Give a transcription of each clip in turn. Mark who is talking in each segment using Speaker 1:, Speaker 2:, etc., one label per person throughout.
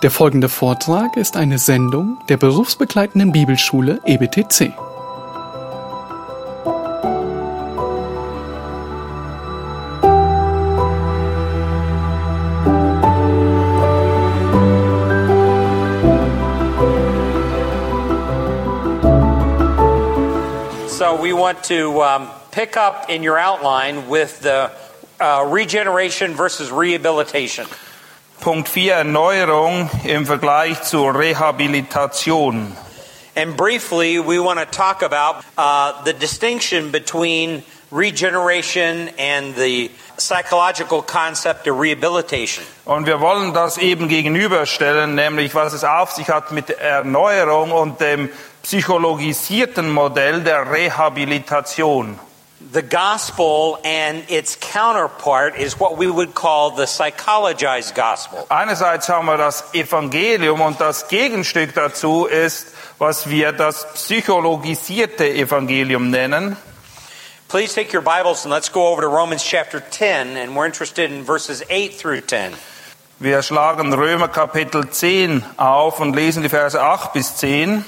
Speaker 1: Der folgende Vortrag ist eine Sendung der berufsbegleitenden Bibelschule EBTC.
Speaker 2: So we want to um, pick up in your outline with the uh, regeneration versus rehabilitation.
Speaker 3: Punkt 4 Erneuerung im Vergleich zur Rehabilitation.
Speaker 2: And briefly, we want to talk about uh, the distinction between regeneration and the psychological concept of rehabilitation.
Speaker 3: Und wir wollen das eben gegenüberstellen, nämlich was es auf sich hat mit Erneuerung und dem psychologisierten Modell der Rehabilitation.
Speaker 2: The gospel and its counterpart is what we would call the psychologized gospel.
Speaker 3: Einerseits haben wir das Evangelium und das Gegenstück dazu ist, was wir das psychologisierte Evangelium nennen.
Speaker 2: Please take your Bibles and let's go over to Romans chapter 10, and we're interested in verses 8 through 10.
Speaker 3: Wir schlagen Römer Kapitel 10 auf und lesen die Verse 8 bis 10.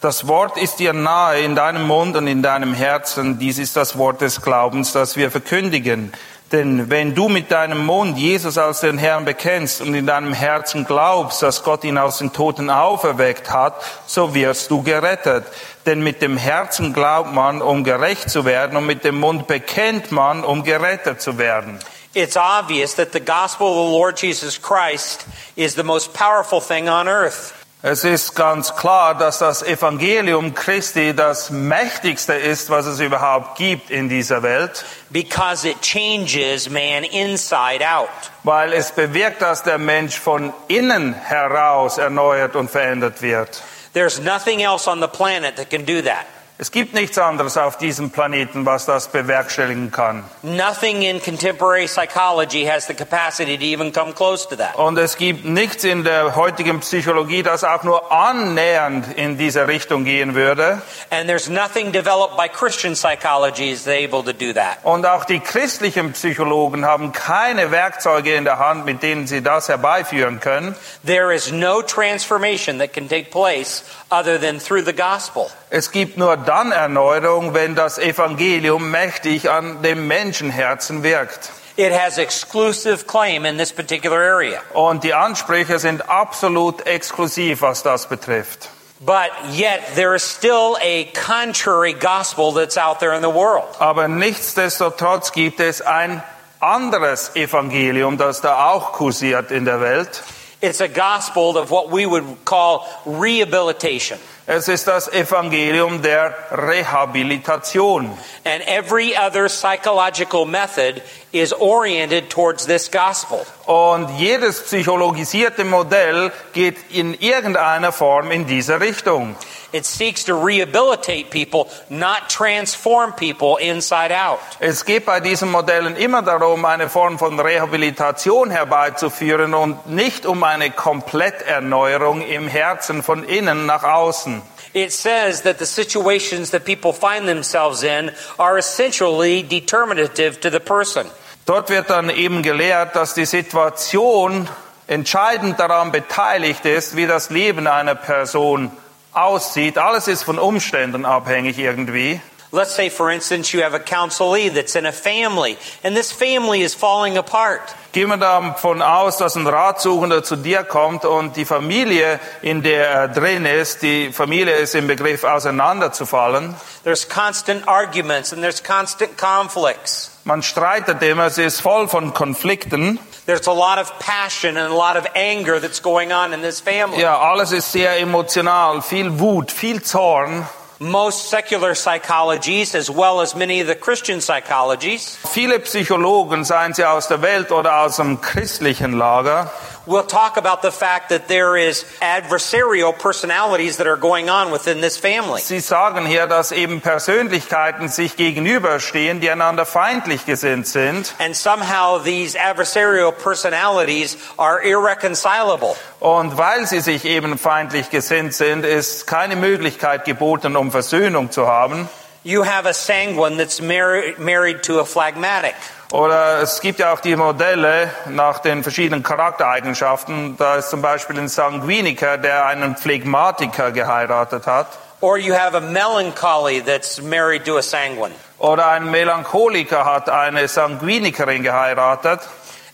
Speaker 3: Das Wort ist dir nahe in deinem Mund und in deinem Herzen. Dies ist das Wort des Glaubens, das wir verkündigen. Denn wenn du mit deinem Mund Jesus als den Herrn bekennst und in deinem Herzen glaubst, dass Gott ihn aus den Toten auferweckt hat, so wirst du gerettet. Denn mit dem Herzen glaubt man, um gerecht zu werden, und mit dem Mund bekennt man, um gerettet zu werden.
Speaker 2: It's obvious that the gospel of the Lord Jesus Christ is the most powerful thing on earth.
Speaker 3: Es ist ganz klar, dass das Evangelium Christi das mächtigste ist, was es überhaupt gibt in dieser Welt,
Speaker 2: because it changes man inside out.
Speaker 3: weil es bewirkt, dass der Mensch von innen heraus erneuert und verändert wird.
Speaker 2: There's nothing else on the planet that can do that.
Speaker 3: Es gibt nichts anderes auf diesem Planeten, was das bewerkstelligen kann.
Speaker 2: Nothing in contemporary psychology has the capacity to even come close to that.
Speaker 3: Und es gibt nichts in der heutigen Psychologie, das auch nur annähernd in diese Richtung gehen würde.
Speaker 2: And there's nothing developed by Christian psychology is able to do that.
Speaker 3: Und auch die christlichen Psychologen haben keine Werkzeuge in der Hand, mit denen sie das herbeiführen können.
Speaker 2: There is no transformation that can take place other than through the gospel.
Speaker 3: Es gibt nur dann Erneuerung, wenn das Evangelium mächtig an dem Menschenherzen wirkt.
Speaker 2: It has exclusive claim in this particular area.
Speaker 3: Und die Ansprüche sind absolut exklusiv, was das betrifft.
Speaker 2: But yet there is still a contrary gospel that's out there in the world.
Speaker 3: Aber nichtsdestotrotz gibt es ein anderes Evangelium, das da auch kursiert in der Welt.
Speaker 2: It's a gospel of what we would call rehabilitation.
Speaker 3: Es ist das Evangelium der Rehabilitation.
Speaker 2: And every other psychological method is oriented towards this gospel.
Speaker 3: Und jedes psychologisierte Modell geht in irgendeiner Form in diese Richtung.
Speaker 2: It seeks to rehabilitate people, not transform people inside out.
Speaker 3: Es geht bei diesen Modellen immer darum, eine Form von Rehabilitation herbeizuführen und nicht um eine Kompletterneuerung im Herzen von innen nach außen.
Speaker 2: It says that the situations that people find themselves in are essentially determinative to the person.
Speaker 3: Dort wird dann eben gelehrt, dass die Situation entscheidend daran beteiligt ist, wie das Leben einer Person aussieht. Alles ist von Umständen abhängig irgendwie.
Speaker 2: Let's say, for instance, you have a counselee that's in a family, and this family is falling apart.
Speaker 3: Gehen wir davon aus, dass ein Ratsuchender zu dir kommt und die Familie, in der er drin ist, die Familie ist im Begriff auseinanderzufallen.
Speaker 2: There's constant arguments and there's constant conflicts.
Speaker 3: Man streitet immer, sie ist voll von Konflikten.
Speaker 2: There's a lot of passion and a lot of anger that's going on in this family.
Speaker 3: Ja, alles ist sehr emotional, viel Wut, viel Zorn.
Speaker 2: Most secular psychologies, as well as many of the Christian psychologies,
Speaker 3: Viele Psychologen, seien sie aus der Welt oder aus dem christlichen Lager,
Speaker 2: will talk about the fact that there is adversarial personalities that are going on within this family.
Speaker 3: sie sagen hier, dass eben Persönlichkeiten sich gegenüberstehen, die einander feindlich gesinnt sind.
Speaker 2: And somehow these adversarial personalities are irreconcilable.
Speaker 3: Und weil sie sich eben feindlich gesinnt sind, ist keine Möglichkeit geboten, um Versöhnung zu haben.
Speaker 2: You have a sanguine that's mar- married to a phlegmatic.
Speaker 3: Oder es gibt ja auch die Modelle nach den verschiedenen Charaktereigenschaften. Da ist zum Beispiel ein Sanguiniker, der einen Phlegmatiker geheiratet hat.
Speaker 2: Or you have a melancholy that's married to a sanguine.
Speaker 3: Oder ein Melancholiker hat eine Sanguinikerin geheiratet.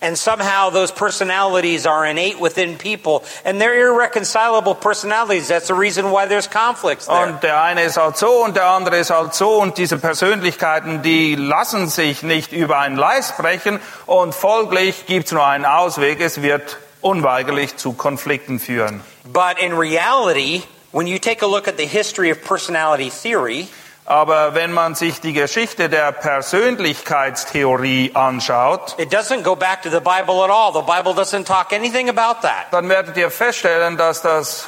Speaker 2: And somehow those personalities are innate within people, and they're irreconcilable personalities. That's the reason why there's conflicts there.
Speaker 3: Und der eine ist halt so und der andere ist halt so. Und diese Persönlichkeiten, die lassen sich nicht über ein Leis brechen. Und folglich gibt es nur einen Ausweg. Es wird unweigerlich zu Konflikten führen.
Speaker 2: But in reality, when you take a look at the history of personality theory,
Speaker 3: Aber wenn man sich die Geschichte der Persönlichkeitstheorie anschaut, dann werdet ihr feststellen, dass das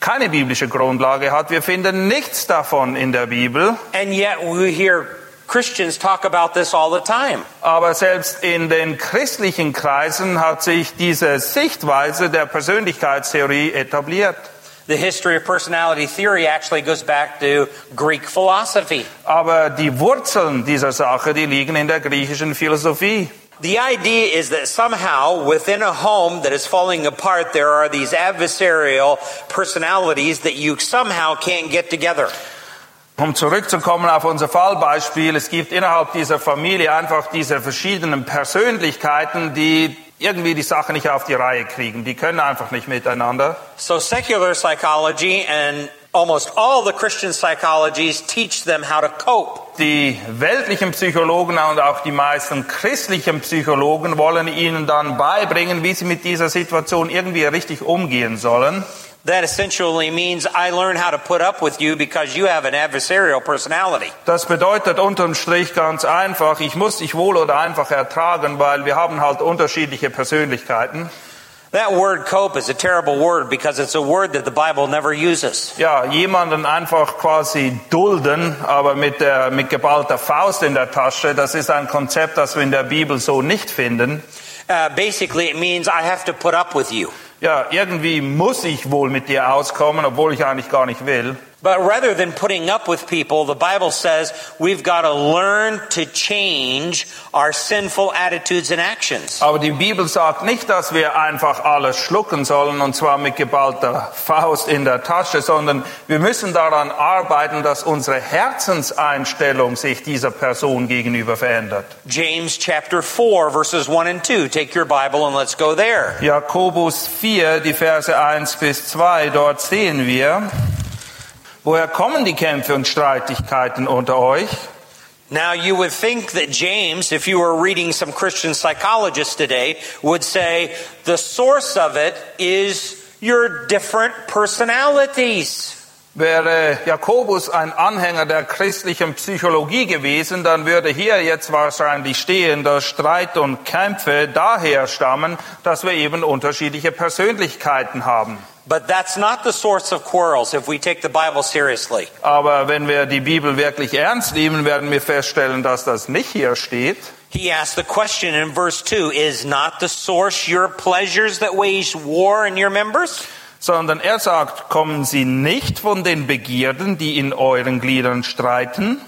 Speaker 3: keine biblische Grundlage hat. Wir finden nichts davon in der Bibel.
Speaker 2: And yet we hear Christians talk about this all the time.
Speaker 3: Aber selbst in den christlichen Kreisen hat sich diese Sichtweise der Persönlichkeitstheorie etabliert.
Speaker 2: The history of personality theory actually goes back to Greek philosophy.
Speaker 3: Aber die Wurzeln dieser Sache, die liegen in der griechischen Philosophie.
Speaker 2: The idea is that somehow within a home that is falling apart, there are these adversarial personalities that you somehow can't get together.
Speaker 3: Um zurückzukommen auf unser Fallbeispiel, es gibt innerhalb dieser Familie einfach diese verschiedenen Persönlichkeiten, die irgendwie die Sache nicht auf die Reihe kriegen. Die können einfach nicht miteinander.
Speaker 2: So secular psychology and almost all the Christian psychologies teach them how to cope.
Speaker 3: Die weltlichen Psychologen und auch die meisten christlichen Psychologen wollen ihnen dann beibringen, wie sie mit dieser Situation irgendwie richtig umgehen sollen.
Speaker 2: That essentially means I learn how to put up with you because you have an adversarial personality.
Speaker 3: Das bedeutet unterm Strich ganz einfach, ich muss dich wohl oder einfach ertragen, weil wir haben halt unterschiedliche Persönlichkeiten.
Speaker 2: That word cope is a terrible word because it's a word that the Bible never uses.
Speaker 3: Ja, jemanden einfach quasi dulden, aber mit, der, mit geballter Faust in der Tasche, das ist ein Konzept, das wir in der Bibel so nicht finden.
Speaker 2: Uh, basically, it means I have to put up with you.
Speaker 3: Ja, irgendwie muss ich wohl mit dir auskommen, obwohl ich eigentlich gar nicht will.
Speaker 2: But rather than putting up with people, the Bible says we've got to learn to change our sinful attitudes and actions.
Speaker 3: Aber die Bibel sagt nicht, dass wir einfach alles schlucken sollen und zwar mit geballter Faust in der Tasche, sondern wir müssen daran arbeiten, dass unsere Herzenseinstellung sich dieser Person gegenüber verändert.
Speaker 2: James chapter 4 verses 1 and 2. Take your Bible and let's go there.
Speaker 3: Jakobus 4, die Verse 1 bis 2, dort sehen wir, woher kommen die Kämpfe und Streitigkeiten unter euch?
Speaker 2: Now you would think that James, if you were reading some Christian psychologists today, would say the source of it is your different personalities.
Speaker 3: Wäre Jakobus ein Anhänger der christlichen Psychologie gewesen, dann würde hier jetzt wahrscheinlich stehen, dass Streit und Kämpfe daher stammen, dass wir eben unterschiedliche Persönlichkeiten haben.
Speaker 2: But that's not the source of quarrels if we take the Bible seriously.
Speaker 3: Aber wenn wir die Bibel wirklich ernst nehmen, werden wir feststellen, dass das nicht hier steht.
Speaker 2: He asked the question in verse 2 Is not the source your pleasures that wage war in your members?
Speaker 3: sondern er sagt, kommen sie nicht von den Begierden, die in euren Gliedern streiten?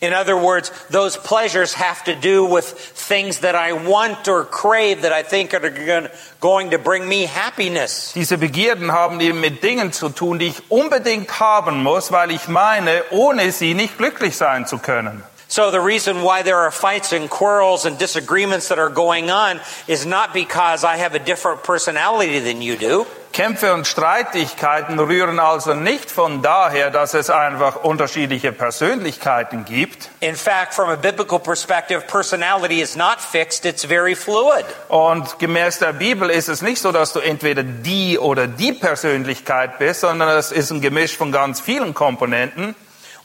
Speaker 2: In other words, those pleasures have to do with things that I want or crave that I think are going to bring me happiness.
Speaker 3: Diese Begierden haben eben mit Dingen zu tun, die ich unbedingt haben muss, weil ich meine, ohne sie nicht glücklich sein zu können.
Speaker 2: So the reason why there are fights and quarrels and disagreements that are going on is not because I have a different personality than you do.
Speaker 3: Kämpfe und Streitigkeiten rühren also nicht von daher, dass es einfach unterschiedliche Persönlichkeiten gibt.
Speaker 2: In fact, from a biblical perspective, personality is not fixed, it's very fluid.
Speaker 3: Und gemäß der Bibel ist es nicht so, dass du entweder die oder die Persönlichkeit bist, sondern es ist ein Gemisch von ganz vielen Komponenten.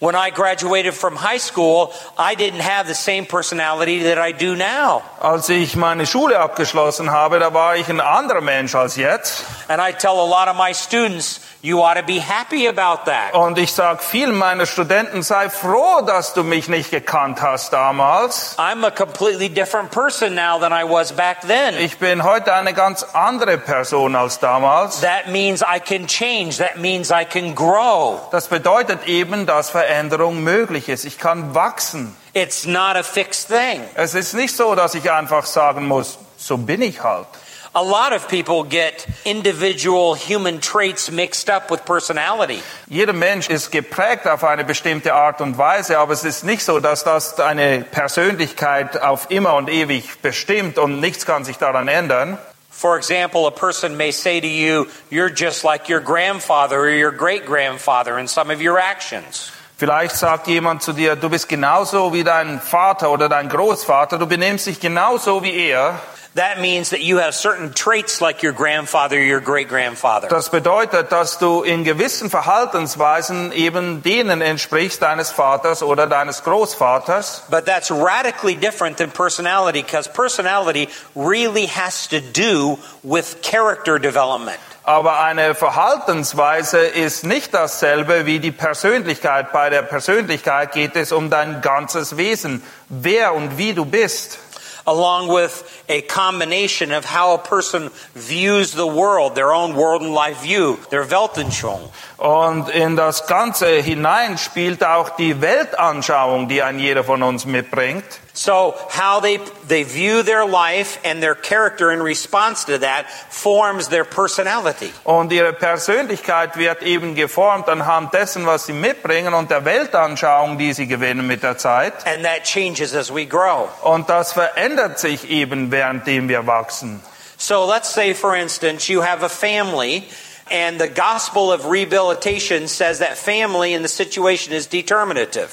Speaker 2: When I graduated from high school, I didn't have the same personality that I do now.
Speaker 3: Als ich meine Schule abgeschlossen habe, da war ich ein anderer Mensch als jetzt.
Speaker 2: And I tell a lot of my students, you ought to be happy about that.
Speaker 3: Und ich sage vielen meiner Studenten, sei froh, dass du mich nicht gekannt hast damals.
Speaker 2: I'm a completely different person now than I was back then.
Speaker 3: Ich bin heute eine ganz andere Person als damals.
Speaker 2: That means I can change. That means I can grow.
Speaker 3: Das bedeutet eben, dass Veränderung möglich ist. Ich kann wachsen.
Speaker 2: It's not a fixed thing.
Speaker 3: Es ist nicht so, dass ich einfach sagen muss, so bin ich halt.
Speaker 2: A lot of people get individual human traits mixed up with personality.
Speaker 3: Jeder Mensch ist geprägt auf eine bestimmte Art und Weise, aber es ist nicht so, dass das eine Persönlichkeit auf immer und ewig bestimmt und nichts kann sich daran ändern.
Speaker 2: For example, a person may say to you, You're just like your grandfather or your great grandfather in some of your actions.
Speaker 3: Vielleicht sagt jemand zu dir, du bist genauso wie dein Vater oder dein Großvater, du benimmst dich genauso wie er.
Speaker 2: That means that you have certain traits like your grandfather your great grandfather.
Speaker 3: Das bedeutet, dass du in gewissen Verhaltensweisen eben denen entsprichst deines Vaters oder deines Großvaters.
Speaker 2: But that's radically different than personality because personality really has to do with character development.
Speaker 3: Aber eine Verhaltensweise ist nicht dasselbe wie die Persönlichkeit. Bei der Persönlichkeit geht es um dein ganzes Wesen, wer und wie du bist.
Speaker 2: Along with a combination of how a person views the world, their own world and life view, their Weltanschauung.
Speaker 3: Und in das Ganze hinein spielt auch die Weltanschauung, die ein jeder von uns mitbringt.
Speaker 2: So how they, they view their life and their character in response to that forms their personality.
Speaker 3: Und ihre Persönlichkeit wird eben geformt anhand dessen, was sie mitbringen und der Weltanschauung, die sie gewinnen mit der Zeit.
Speaker 2: And that changes as we grow.
Speaker 3: Und das verändert sich eben, währenddem wir wachsen.
Speaker 2: So let's say, for instance, you have a family and the gospel of rehabilitation says that family in the situation is determinative.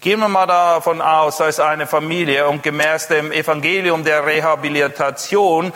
Speaker 3: Gehen wir mal davon aus, da ist eine Familie und gemäß dem Evangelium der Rehabilitation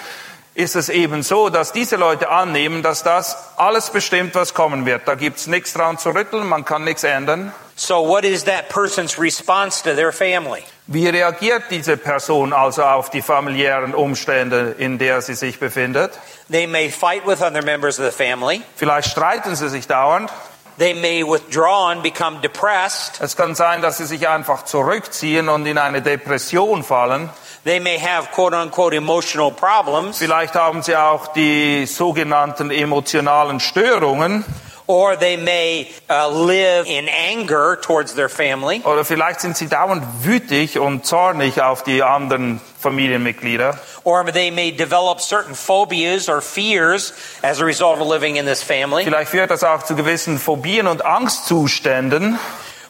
Speaker 3: ist es eben so, dass diese Leute annehmen, dass das alles bestimmt, was kommen wird. Da gibt's nichts dran zu rütteln, man kann nichts ändern.
Speaker 2: So what is that person's response to their family?
Speaker 3: Wie reagiert diese Person also auf die familiären Umstände, in der sie sich befindet?
Speaker 2: They may fight with other members of the family.
Speaker 3: Vielleicht streiten sie sich dauernd.
Speaker 2: They may withdraw and become depressed.
Speaker 3: Es kann sein, dass sie sich einfach zurückziehen und in eine Depression fallen.
Speaker 2: They may have quote unquote emotional problems.
Speaker 3: Vielleicht haben sie auch die sogenannten emotionalen Störungen.
Speaker 2: Or they may uh, live in anger towards their family.
Speaker 3: Oder vielleicht sind sie dauernd wütig und zornig auf die anderen Familienmitglieder.
Speaker 2: Or they may develop certain phobias or fears as a result of living in this family.
Speaker 3: Vielleicht führt das auch zu gewissen Phobien und Angstzuständen.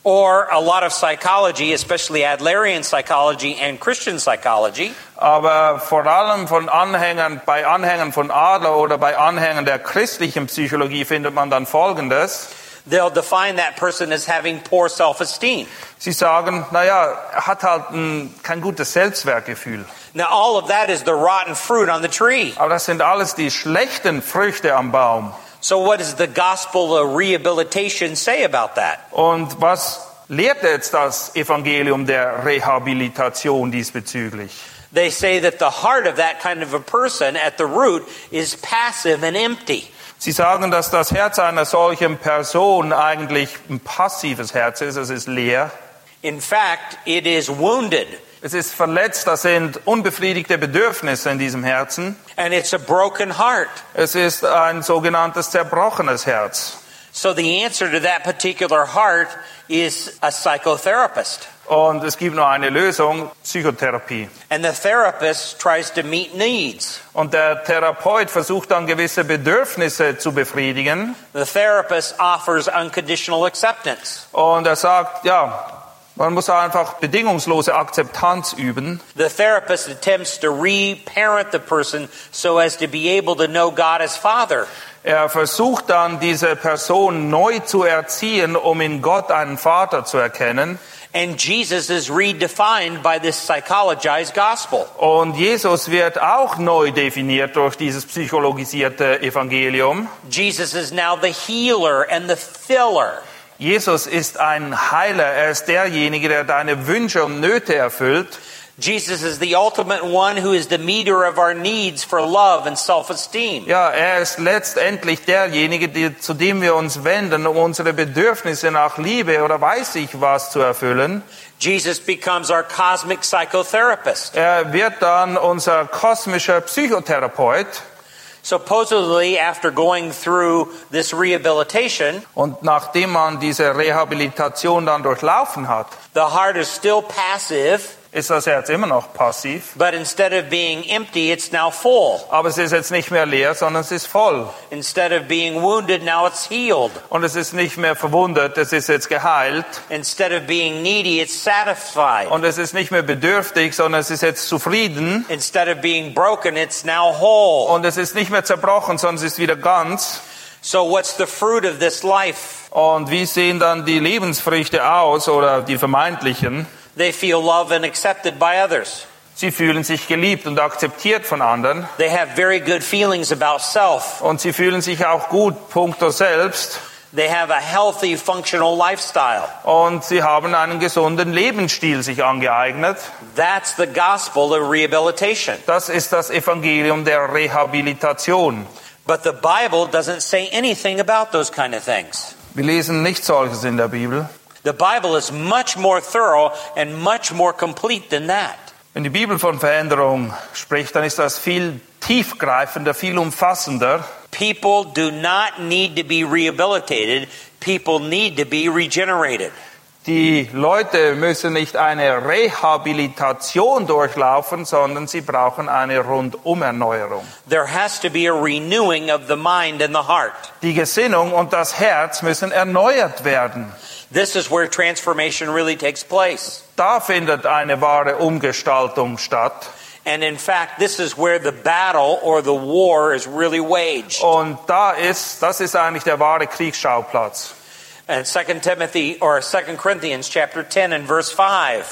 Speaker 2: Or a lot of psychology, especially Adlerian psychology and Christian psychology,
Speaker 3: Aber vor allem von Anhängern, bei Anhängern von Adler oder bei Anhängern der christlichen Psychologie findet man dann Folgendes.
Speaker 2: they'll define that person as having poor self-esteem.
Speaker 3: Sie sagen, naja, er hat halt ein, kein gutes Selbstwertgefühl.
Speaker 2: Now all of that is the rotten fruit on the tree.
Speaker 3: Aber das sind alles die schlechten Früchte am Baum.
Speaker 2: So what does the gospel of rehabilitation say about that?
Speaker 3: Und was lehrt jetzt das Evangelium der Rehabilitation diesbezüglich?
Speaker 2: They say that the heart of that kind of a person at the root is passive and empty.
Speaker 3: Sie sagen, dass das Herz einer solchen Person eigentlich ein passives Herz ist, es ist leer.
Speaker 2: In fact, it is wounded
Speaker 3: Es ist verletzt, das sind unbefriedigte Bedürfnisse in diesem Herzen.
Speaker 2: and it's a broken heart.
Speaker 3: Es ist ein sogenanntes zerbrochenes Herz.
Speaker 2: So the answer to that particular heart is a psychotherapist.
Speaker 3: Und es gibt nur eine Lösung, Psychotherapie.
Speaker 2: And the therapist tries to meet needs.
Speaker 3: Und der Therapeut versucht dann gewisse Bedürfnisse zu befriedigen.
Speaker 2: The therapist offers unconditional acceptance.
Speaker 3: Und er sagt, ja, man muss einfach bedingungslose Akzeptanz üben.
Speaker 2: The therapist attempts to reparent the person so as to be able to know God as Father.
Speaker 3: Er versucht dann, diese Person neu zu erziehen, um in Gott einen Vater zu erkennen.
Speaker 2: And Jesus is redefined by this psychologized gospel.
Speaker 3: Und Jesus wird auch neu definiert durch dieses psychologisierte Evangelium.
Speaker 2: Jesus is now the healer and the filler.
Speaker 3: Jesus ist ein Heiler. Er ist derjenige, der deine Wünsche und Nöte erfüllt.
Speaker 2: Jesus is the ultimate one who is the meter of our needs for love and self-esteem.
Speaker 3: Ja, er ist letztendlich derjenige, die, zu dem wir uns wenden, um unsere Bedürfnisse nach Liebe oder weiß ich was zu erfüllen.
Speaker 2: Jesus becomes our cosmic psychotherapist.
Speaker 3: Er wird dann unser kosmischer Psychotherapeut.
Speaker 2: Supposedly, after going through this rehabilitation,
Speaker 3: Und nachdem man diese Rehabilitation dann durchlaufen hat,
Speaker 2: the heart is still passive,
Speaker 3: ist das Herz immer noch passiv.
Speaker 2: but instead of being empty, it's now full.
Speaker 3: Aber es ist jetzt nicht mehr leer, sondern es ist voll.
Speaker 2: Instead of being wounded, now it's healed.
Speaker 3: Und es ist nicht mehr verwundet, es ist jetzt geheilt.
Speaker 2: Instead of being needy, it's satisfied.
Speaker 3: Und es ist nicht mehr bedürftig, sondern es ist jetzt zufrieden.
Speaker 2: Instead of being broken, it's now whole.
Speaker 3: Und es ist nicht mehr zerbrochen, sondern es ist wieder ganz.
Speaker 2: So, what's the fruit of this life?
Speaker 3: Und wie sehen dann die Lebensfrüchte aus oder die vermeintlichen?
Speaker 2: They feel loved and accepted by others.
Speaker 3: Sie fühlen sich geliebt und akzeptiert von anderen.
Speaker 2: They have very good feelings about self.
Speaker 3: Und sie fühlen sich auch gut punkto selbst.
Speaker 2: They have a healthy, functional lifestyle.
Speaker 3: Und sie haben einen gesunden Lebensstil sich angeeignet.
Speaker 2: That's the gospel of rehabilitation.
Speaker 3: Das ist das Evangelium der Rehabilitation.
Speaker 2: But the Bible doesn't say anything about those kind of things.
Speaker 3: Wir lesen nicht solches in der Bibel.
Speaker 2: The Bible is much more thorough and much more complete than that.
Speaker 3: Wenn die Bibel von Veränderung spricht, dann ist das viel tiefgreifender, viel umfassender.
Speaker 2: People do not need to be rehabilitated. People need to be regenerated.
Speaker 3: Die Leute müssen nicht eine Rehabilitation durchlaufen, sondern sie brauchen eine Rundumerneuerung.
Speaker 2: There has to be a renewing of the mind and the heart.
Speaker 3: Die Gesinnung und das Herz müssen erneuert werden.
Speaker 2: This is where transformation really takes place.
Speaker 3: Da findet eine wahre Umgestaltung statt.
Speaker 2: And in fact, this is where the battle or the war is really waged.
Speaker 3: Und da ist, das ist eigentlich der wahre Kriegsschauplatz.
Speaker 2: And 2 Timothy or 2 Corinthians chapter 10 and verse 5.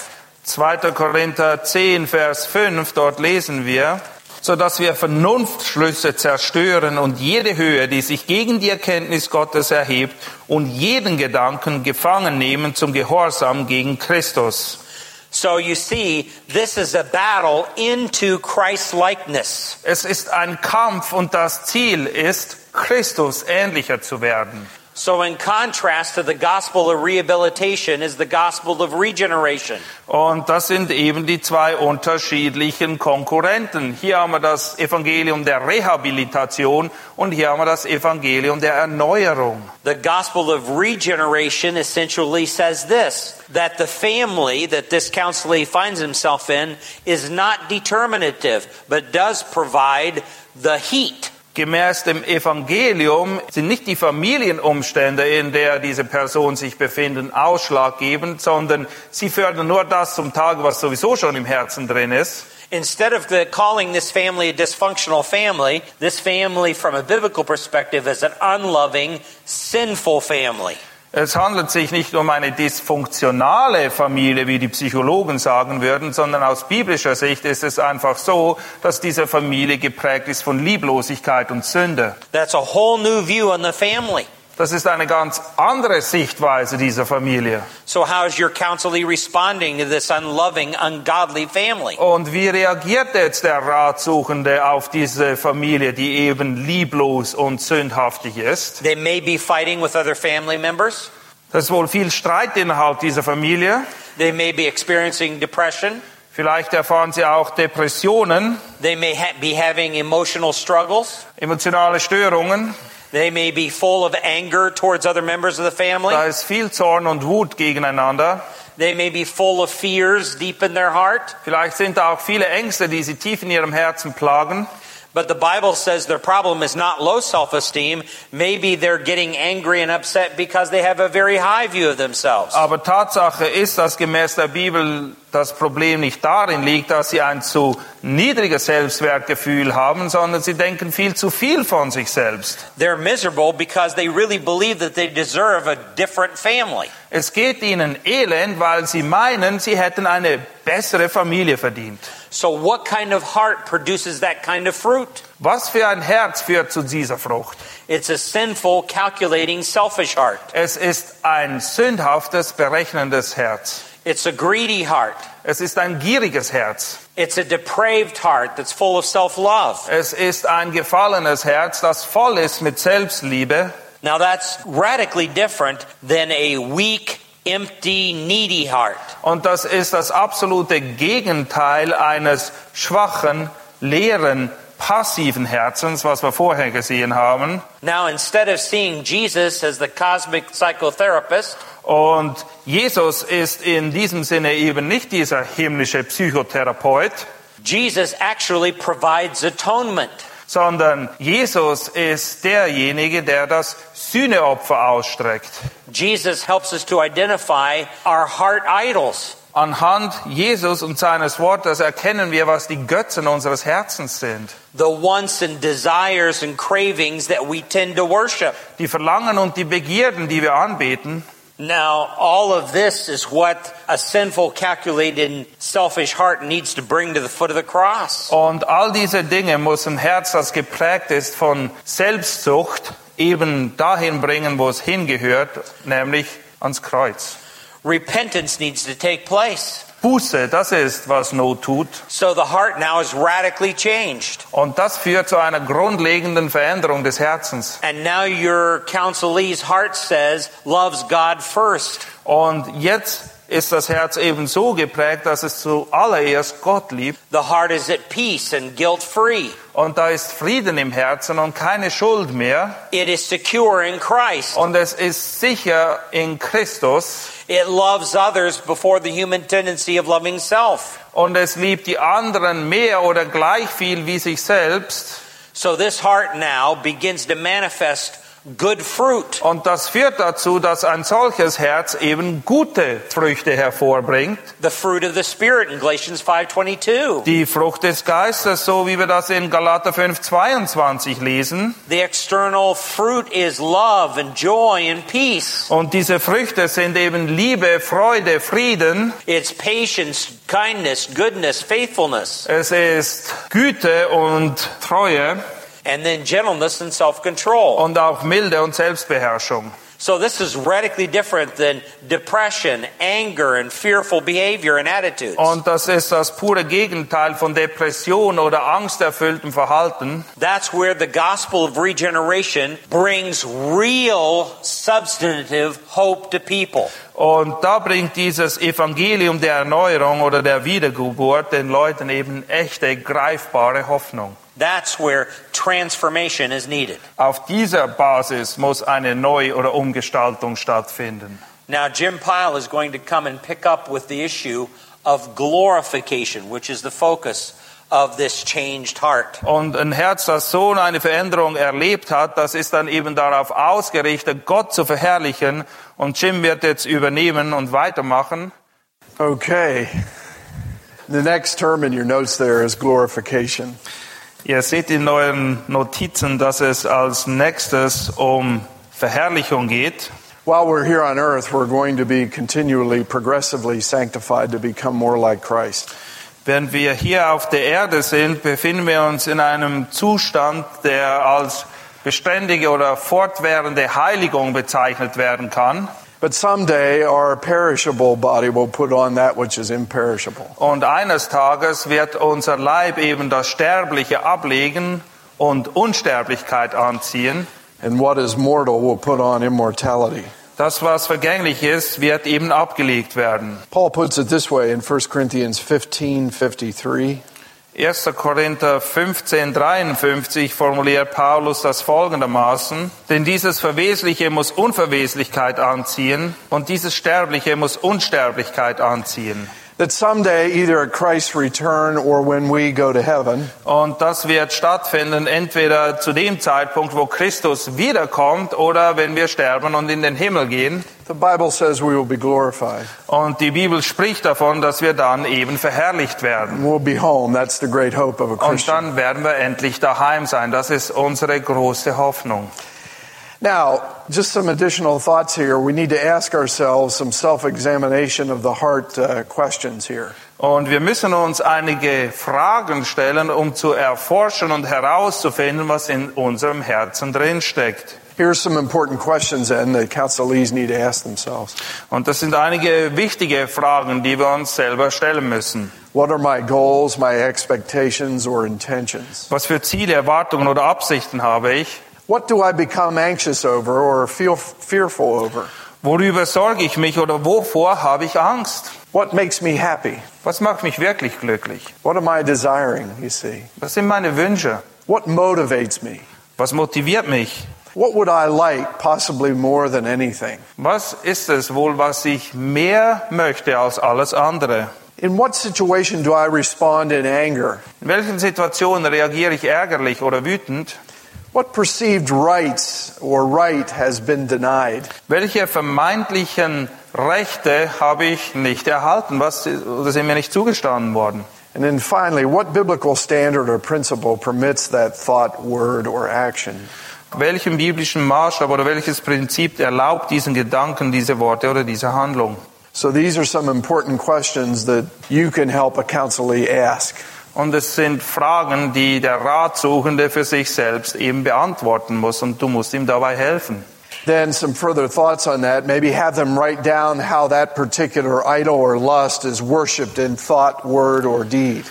Speaker 3: 2. Korinther 10, Vers 5, dort lesen wir, so dass wir Vernunftschlüsse zerstören und jede Höhe, die sich gegen die Erkenntnis Gottes erhebt und jeden Gedanken gefangen nehmen zum Gehorsam gegen Christus.
Speaker 2: So you see, this is a battle into Christ likeness.
Speaker 3: Es ist ein Kampf und das Ziel ist, Christus ähnlicher zu werden.
Speaker 2: So in contrast to the gospel of rehabilitation is the gospel of regeneration.
Speaker 3: Und das sind eben die zwei unterschiedlichen Konkurrenten. Hier haben wir das Evangelium der Rehabilitation und hier haben wir das Evangelium der Erneuerung.
Speaker 2: The gospel of regeneration essentially says this, that the family that this counselee finds himself in is not determinative, but does provide the heat.
Speaker 3: Gemäß dem Evangelium sind nicht die Familienumstände, in der diese Person sich befinden, ausschlaggebend, sondern sie fördern nur das zum Tage, was sowieso schon im Herzen drin ist.
Speaker 2: Instead of the, calling this family a dysfunctional family, this family from a biblical perspective is an unloving, sinful family.
Speaker 3: Es handelt sich nicht um eine dysfunktionale Familie, wie die Psychologen sagen würden, sondern aus biblischer Sicht ist es einfach so, dass diese Familie geprägt ist von Lieblosigkeit und Sünde.
Speaker 2: That's a whole new view on the family.
Speaker 3: Das ist eine ganz andere Sichtweise dieser Familie.
Speaker 2: So how is your counselee responding to this unloving, ungodly family?
Speaker 3: Und wie reagiert jetzt der Ratsuchende auf diese Familie, die eben lieblos und sündhaftig ist?
Speaker 2: They may be fighting with other family members.
Speaker 3: Das ist wohl viel Streit innerhalb dieser Familie.
Speaker 2: They may be experiencing depression.
Speaker 3: Vielleicht erfahren sie auch Depressionen,
Speaker 2: They may ha- be having emotional struggles.
Speaker 3: emotionale Störungen.
Speaker 2: They may be full of anger towards other members of the family.
Speaker 3: Da ist viel Zorn und Wut gegeneinander.
Speaker 2: They may be full of fears deep in their heart.
Speaker 3: Vielleicht sind da auch viele Ängste, die sie tief in ihrem Herzen plagen.
Speaker 2: But the Bible says their problem is not low self esteem. Maybe they're getting angry and upset because they have a very high view of themselves.
Speaker 3: Aber Tatsache ist, dass gemäß der Bibel das Problem nicht darin liegt, dass sie ein zu niedriges Selbstwertgefühl haben, sondern sie denken viel zu viel von sich selbst.
Speaker 2: They're miserable because they really believe that they deserve a different family.
Speaker 3: Es geht ihnen elend, weil sie meinen, sie hätten eine bessere Familie verdient.
Speaker 2: So, what kind of heart produces that kind of fruit?
Speaker 3: Was für ein Herz führt zu dieser Frucht?
Speaker 2: It's a sinful, calculating, selfish heart.
Speaker 3: Es ist ein sündhaftes, berechnendes Herz.
Speaker 2: It's a greedy heart.
Speaker 3: Es ist ein gieriges Herz.
Speaker 2: It's a depraved heart that's full of self love.
Speaker 3: Es ist ein gefallenes Herz, das voll ist mit Selbstliebe.
Speaker 2: Now, that's radically different than a weak, empty, needy heart.
Speaker 3: Und das ist das absolute Gegenteil eines schwachen, leeren, passiven Herzens, was wir vorher gesehen haben.
Speaker 2: Now, instead of seeing Jesus as the cosmic psychotherapist,
Speaker 3: Und Jesus ist in diesem Sinne eben nicht dieser himmlische Psychotherapeut,
Speaker 2: Jesus actually provides atonement.
Speaker 3: sondern Jesus ist derjenige, der das Sühneopfer ausstreckt.
Speaker 2: Jesus helps us to identify our heart idols.
Speaker 3: Anhand Jesus und seines Wortes erkennen wir, was die Götzen unseres Herzens sind.
Speaker 2: the wants and desires and cravings that we tend to worship.
Speaker 3: Die Verlangen und die Begierden, die wir anbeten.
Speaker 2: Now, all of this is what a sinful, calculated, selfish heart needs to bring to the foot of the cross.
Speaker 3: Und all diese Dinge muss ein Herz, das geprägt ist von Selbstsucht, eben dahin bringen, wo es hingehört, nämlich ans Kreuz.
Speaker 2: Repentance needs to take place.
Speaker 3: Buße, das ist, was Not tut.
Speaker 2: So the heart now is radically changed.
Speaker 3: Und das führt zu einer grundlegenden Veränderung des Herzens.
Speaker 2: And now your counselee's heart says, loves God first.
Speaker 3: Und jetzt ist das Herz eben so geprägt, dass es zuallererst Gott liebt.
Speaker 2: The heart is at peace and guilt free.
Speaker 3: Und da ist Frieden im Herzen und keine Schuld mehr.
Speaker 2: It is secure in Christ.
Speaker 3: Und es ist sicher in Christus.
Speaker 2: It loves others before the human tendency of loving self.
Speaker 3: Und es liebt die anderen mehr oder gleich viel wie sich selbst.
Speaker 2: So this heart now begins to manifest good fruit.
Speaker 3: Und das führt dazu, dass ein solches Herz eben gute Früchte hervorbringt.
Speaker 2: The fruit of the Spirit in Galatians 5.22.
Speaker 3: Die Frucht des Geistes, so wie wir das in Galater 5, 22 lesen.
Speaker 2: The external fruit is love and joy and peace.
Speaker 3: Und diese Früchte sind eben Liebe, Freude, Frieden.
Speaker 2: It's patience, kindness, goodness, faithfulness,
Speaker 3: Es ist Güte und Treue
Speaker 2: and then gentleness and self-control.
Speaker 3: und auch Milde und Selbstbeherrschung.
Speaker 2: So this is radically different than depression, anger, and fearful behavior and attitudes.
Speaker 3: Und das ist das pure Gegenteil von Depression oder angsterfülltem Verhalten.
Speaker 2: That's where the gospel of regeneration brings real, substantive hope to people.
Speaker 3: Und da bringt dieses Evangelium der Erneuerung oder der Wiedergeburt den Leuten eben echte, greifbare Hoffnung.
Speaker 2: That's where transformation is needed.
Speaker 3: Auf dieser Basis muss eine Neu- oder Umgestaltung stattfinden.
Speaker 2: Now, Jim Pyle is going to come and pick up with the issue of glorification, which is the focus of this changed heart.
Speaker 3: Und ein Herz, das so eine Veränderung erlebt hat, das ist dann eben darauf ausgerichtet, Gott zu verherrlichen. Und Jim wird jetzt übernehmen und weitermachen.
Speaker 4: Okay. The next term in your notes there is glorification.
Speaker 3: Ihr seht in euren Notizen, dass es als nächstes um Verherrlichung geht.
Speaker 4: While we're here on earth, we're going to be continually, progressively sanctified to become more like Christ.
Speaker 3: Während wir hier auf der Erde sind, befinden wir uns in einem Zustand, der als beständige oder fortwährende Heiligung bezeichnet werden kann.
Speaker 4: But someday our perishable body will put on that which is imperishable.
Speaker 3: Und eines Tages wird unser Leib eben das Sterbliche ablegen und Unsterblichkeit anziehen.
Speaker 4: And what is mortal will put on immortality.
Speaker 3: Das, was vergänglich ist, wird eben abgelegt werden.
Speaker 4: Paul puts it this way in 1 Corinthians 15 53.
Speaker 3: 1. Korinther 15, 53 formuliert Paulus das folgendermaßen. Denn dieses Verwesliche muss Unverweslichkeit anziehen und dieses Sterbliche muss Unsterblichkeit anziehen.
Speaker 4: That someday, either at Christ's return or when we go to heaven,
Speaker 3: Und das wird stattfinden entweder zu dem Zeitpunkt, wo Christus wiederkommt oder wenn wir sterben und in den Himmel gehen.
Speaker 4: the Bible says we will be glorified.
Speaker 3: Und die Bibel spricht davon, dass wir dann eben verherrlicht werden.
Speaker 4: We'll be home. That's the great hope of a
Speaker 3: Und
Speaker 4: Christian.
Speaker 3: dann werden wir endlich daheim sein. Das ist unsere große Hoffnung.
Speaker 4: Now, just some additional thoughts here. We need to ask ourselves some self examination of the heart uh, questions here.
Speaker 3: Und wir müssen uns einige Fragen stellen, um zu erforschen und herauszufinden, was in unserem Herzen drin steckt.
Speaker 4: Here's some important questions then that counselees need to ask themselves.
Speaker 3: Und das sind einige wichtige Fragen, die wir uns selber stellen müssen.
Speaker 4: What are my goals, my expectations, or intentions?
Speaker 3: Was für Ziele, Erwartungen oder Absichten habe ich?
Speaker 4: What do I become anxious over or feel fearful over?
Speaker 3: Worüber sorge ich mich oder wovor habe ich Angst?
Speaker 4: What makes me happy?
Speaker 3: Was macht mich wirklich glücklich?
Speaker 4: What am I desiring, you see?
Speaker 3: Was sind meine Wünsche?
Speaker 4: What motivates me?
Speaker 3: Was motiviert mich?
Speaker 4: What would I like possibly more than anything?
Speaker 3: Was ist es wohl, was ich mehr möchte als alles andere?
Speaker 4: In what situation do I respond in anger?
Speaker 3: In welchen Situationen reagiere ich ärgerlich oder wütend?
Speaker 4: What perceived rights or right has been denied?
Speaker 3: Welche vermeintlichen Rechte habe ich nicht erhalten? Was oder sind mir nicht zugestanden worden?
Speaker 4: And then finally, what biblical standard or principle permits that thought, word, or action?
Speaker 3: Welchen biblischen Maßstab oder welches Prinzip erlaubt diesen Gedanken, diese Worte oder diese Handlung?
Speaker 4: So these are some important questions that you can help a counselee ask.
Speaker 3: Und es sind Fragen, die der Ratsuchende für sich selbst eben beantworten muss und du musst ihm dabei helfen.
Speaker 4: Then some further thoughts on that. Maybe have them write down how that particular idol or lust is worshipped in thought, word, or deed.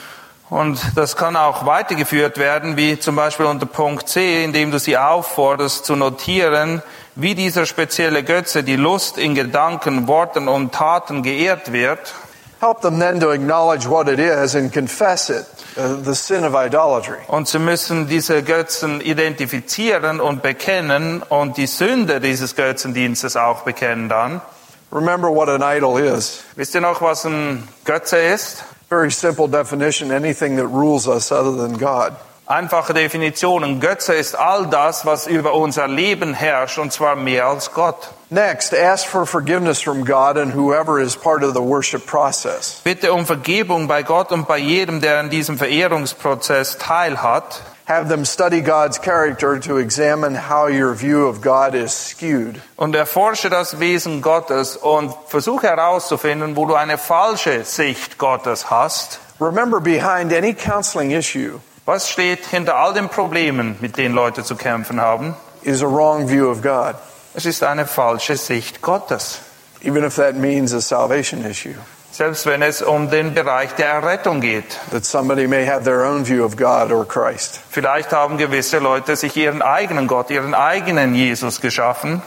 Speaker 3: Und das kann auch weitergeführt werden, wie zum Beispiel unter Punkt C, indem du sie aufforderst zu notieren, wie dieser spezielle Götze, die Lust in Gedanken, Worten und Taten geehrt wird.
Speaker 4: Help them then to acknowledge what it is and confess it, uh, the sin of idolatry.
Speaker 3: Und sie müssen diese Götzen identifizieren und bekennen und die Sünde dieses Götzendienstes auch bekennen dann.
Speaker 4: Remember what an idol is.
Speaker 3: Wisst ihr noch, was ein Götze ist?
Speaker 4: Very simple definition anything that rules us other than God.
Speaker 3: Einfache Definition. Ein Götze ist all das, was über unser Leben herrscht, und zwar mehr als Gott.
Speaker 4: Next, ask for forgiveness from God and whoever is part of the worship process.
Speaker 3: Bitte um Vergebung bei Gott und bei jedem, der an diesem Verehrungsprozess teilhat.
Speaker 4: Have them study God's character to examine how your view of God is skewed.
Speaker 3: Und erforsche das Wesen Gottes und versuche herauszufinden, wo du eine falsche Sicht Gottes hast.
Speaker 4: Remember, behind any counseling issue
Speaker 3: Was steht hinter all den Problemen, mit denen Leute zu kämpfen haben?
Speaker 4: is a wrong view of God,
Speaker 3: Es ist eine falsche Sicht Gottes.
Speaker 4: even if that means a salvation issue.
Speaker 3: Selbst wenn es um den Bereich der Errettung geht.
Speaker 4: That somebody may have their own view of God or Christ.
Speaker 3: Vielleicht haben gewisse Leute sich ihren eigenen Gott, ihren eigenen Jesus geschaffen.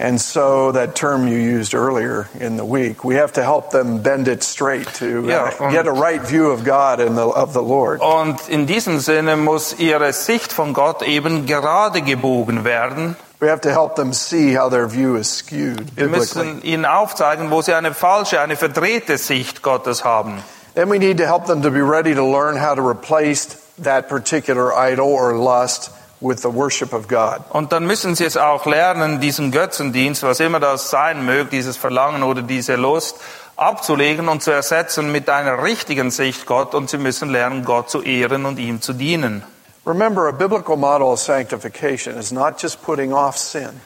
Speaker 4: And so that term you used earlier in the week, we have to help them bend it straight to uh, get a right view of God and the, of the Lord.
Speaker 3: Und in diesem Sinne muss ihre Sicht von Gott eben gerade gebogen werden.
Speaker 4: We have to help them see how their view is skewed
Speaker 3: Wir müssen ihnen aufzeigen, wo sie eine falsche, eine verdrehte Sicht Gottes haben.
Speaker 4: Then we need to help them to be ready to learn how to replace that particular idol or lust with the worship of God.
Speaker 3: Und dann müssen sie es auch lernen, diesen Götzendienst, was immer das sein möge, dieses Verlangen oder diese Lust, abzulegen und zu ersetzen mit einer richtigen Sicht Gott. Und sie müssen lernen, Gott zu ehren und ihm zu dienen.
Speaker 4: Remember, a biblical model of sanctification is not just putting off sin.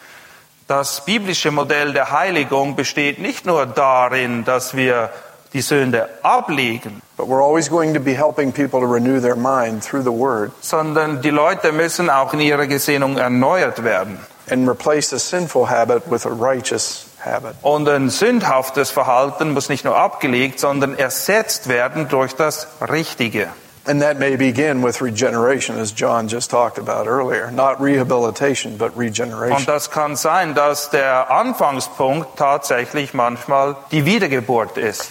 Speaker 3: Das biblische Modell der Heiligung besteht nicht nur darin, dass wir die Sünde ablegen,
Speaker 4: But we're always going to be helping people to renew their mind through the Word
Speaker 3: sondern die Leute müssen auch in ihrer Gesinnung erneuert werden.
Speaker 4: and replace a sinful habit with a righteous habit.
Speaker 3: Und ein sündhaftes Verhalten muss nicht nur abgelegt, sondern ersetzt werden durch das Richtige.
Speaker 4: And that may begin with regeneration, as John just talked about earlier. Not rehabilitation, but
Speaker 3: Und
Speaker 4: regeneration.
Speaker 3: das kann sein, dass der Anfangspunkt tatsächlich manchmal die Wiedergeburt ist.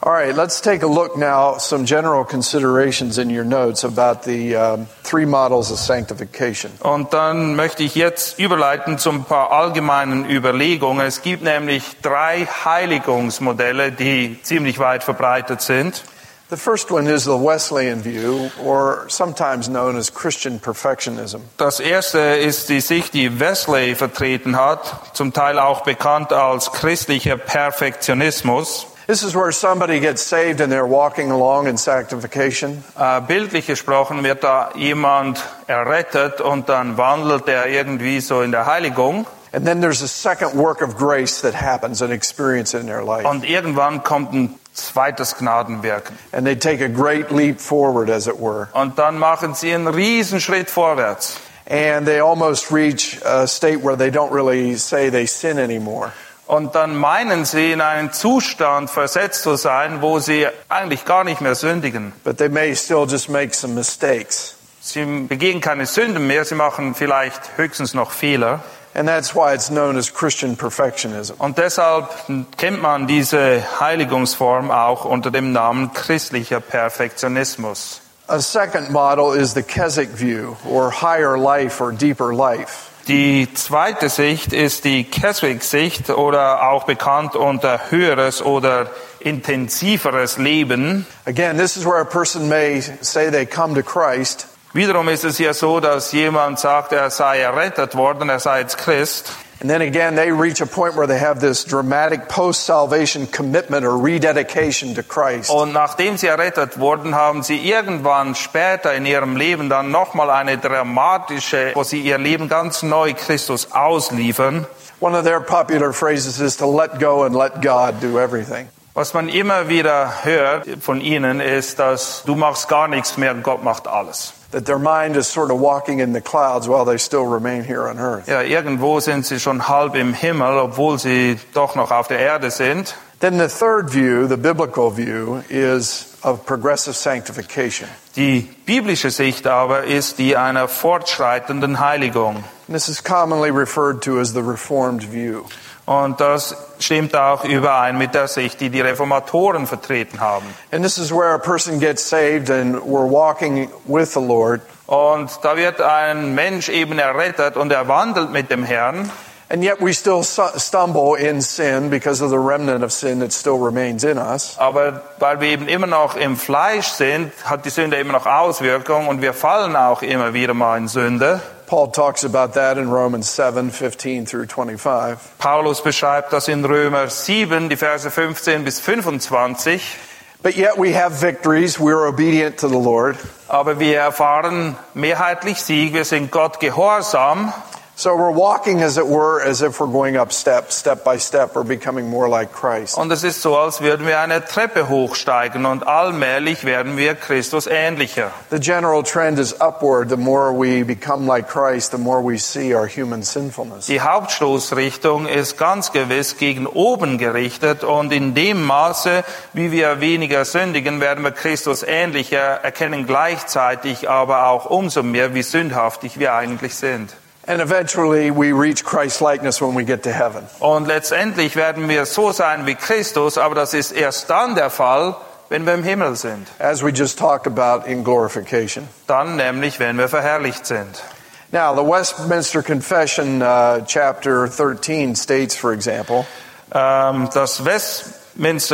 Speaker 4: All right, let's take a look now, some general considerations in your notes about the um, three models of sanctification.
Speaker 3: Und dann möchte ich jetzt überleiten zu ein paar allgemeinen Überlegungen. Es gibt nämlich drei Heiligungsmodelle, die ziemlich weit verbreitet sind.
Speaker 4: The first one is the Wesleyan view, or sometimes known as Christian perfectionism.
Speaker 3: Das erste ist die Sicht, die Wesley vertreten hat, zum Teil auch bekannt als christlicher Perfektionismus.
Speaker 4: This is where somebody gets saved and they're walking along in sanctification,
Speaker 3: Äh, bildlich gesprochen wird da jemand errettet und dann wandelt er irgendwie so in der Heiligung
Speaker 4: and then there's a second work of grace that happens, an experience in their life.
Speaker 3: und irgendwann kommt ein zweites Gnadenwirken.
Speaker 4: And they take a great leap forward, as it were.
Speaker 3: Und dann machen sie einen Riesenschritt vorwärts.
Speaker 4: And they almost reach a state where they don't really say they sin anymore.
Speaker 3: Und dann meinen sie, in einen Zustand versetzt zu sein, wo sie eigentlich gar nicht mehr sündigen.
Speaker 4: But they may still just make some mistakes.
Speaker 3: Sie begehen keine Sünden mehr, sie machen vielleicht höchstens noch Fehler.
Speaker 4: And that's why it's known as Christian perfectionism.
Speaker 3: Und deshalb kennt man diese Heiligungsform auch unter dem Namen christlicher Perfektionismus.
Speaker 4: A second model is the Keswick view, or higher life or deeper life.
Speaker 3: Die zweite Sicht ist die Keswick-Sicht oder auch bekannt unter höheres oder intensiveres Leben.
Speaker 4: Again, this is where a person may say they come to Christ,
Speaker 3: Wiederum ist es hier so, dass jemand sagt, er sei errettet worden, er sei jetzt Christ.
Speaker 4: and then again they reach a point where they have this dramatic post salvation commitment or rededication to Christ.
Speaker 3: Und nachdem sie errettet wurden, haben sie irgendwann später in ihrem Leben dann nochmal eine dramatische, wo sie ihr Leben ganz neu Christus ausliefern.
Speaker 4: One of their popular phrases is to let go and let God do everything.
Speaker 3: Was man immer wieder hört von ihnen ist, dass du machst gar nichts mehr und Gott macht alles.
Speaker 4: That their mind is sort of walking in the clouds while they still remain here on earth.
Speaker 3: Ja, irgendwo sind sie schon halb im Himmel, obwohl sie doch noch auf der Erde sind.
Speaker 4: Then the third view, the biblical view, is of progressive sanctification.
Speaker 3: Die biblische Sicht aber ist die einer fortschreitenden Heiligung.
Speaker 4: And this is commonly referred to as the Reformed view.
Speaker 3: Und das stimmt auch überein mit der Sicht, die die Reformatoren vertreten haben.
Speaker 4: And this is where a person gets saved and we're walking with the Lord.
Speaker 3: Und da wird ein Mensch eben errettet und er wandelt mit dem Herrn.
Speaker 4: And yet we still stumble in sin because of the remnant of sin that still remains in us.
Speaker 3: Aber weil wir eben immer noch im Fleisch sind, hat die Sünde immer noch Auswirkungen und wir fallen auch immer wieder mal in Sünde.
Speaker 4: Paul talks about that in Romans 7 15 through 25.
Speaker 3: Paulus beschreibt das in Römer 7, die Verse 15 bis 25.
Speaker 4: But yet we have victories. We're obedient to the Lord.
Speaker 3: Aber wir erfahren mehrheitlich Sieg, wir sind Gott gehorsam.
Speaker 4: So we're walking, as it were, as if we're going up step, step by step, or becoming more like Christ.
Speaker 3: Und es ist so, als würden wir eine Treppe hochsteigen und allmählich werden wir Christus ähnlicher.
Speaker 4: The general trend is upward. The more we become like Christ, the more we see our human sinfulness.
Speaker 3: Die Hauptstoßrichtung ist ganz gewiss gegen oben gerichtet und in dem Maße, wie wir weniger sündigen, werden wir Christus ähnlicher, erkennen gleichzeitig aber auch umso mehr, wie sündhaftig wir eigentlich sind.
Speaker 4: And eventually we reach Christ likeness when we get to heaven.
Speaker 3: Und letztendlich werden wir so sein wie Christus, aber das ist erst dann der Fall, wenn wir im Himmel sind.
Speaker 4: As we just talked about in glorification.
Speaker 3: Dann nämlich, wenn wir verherrlicht sind.
Speaker 4: Now, the Westminster Confession, uh, chapter 13, states, for example,
Speaker 3: Ähm, das Westminster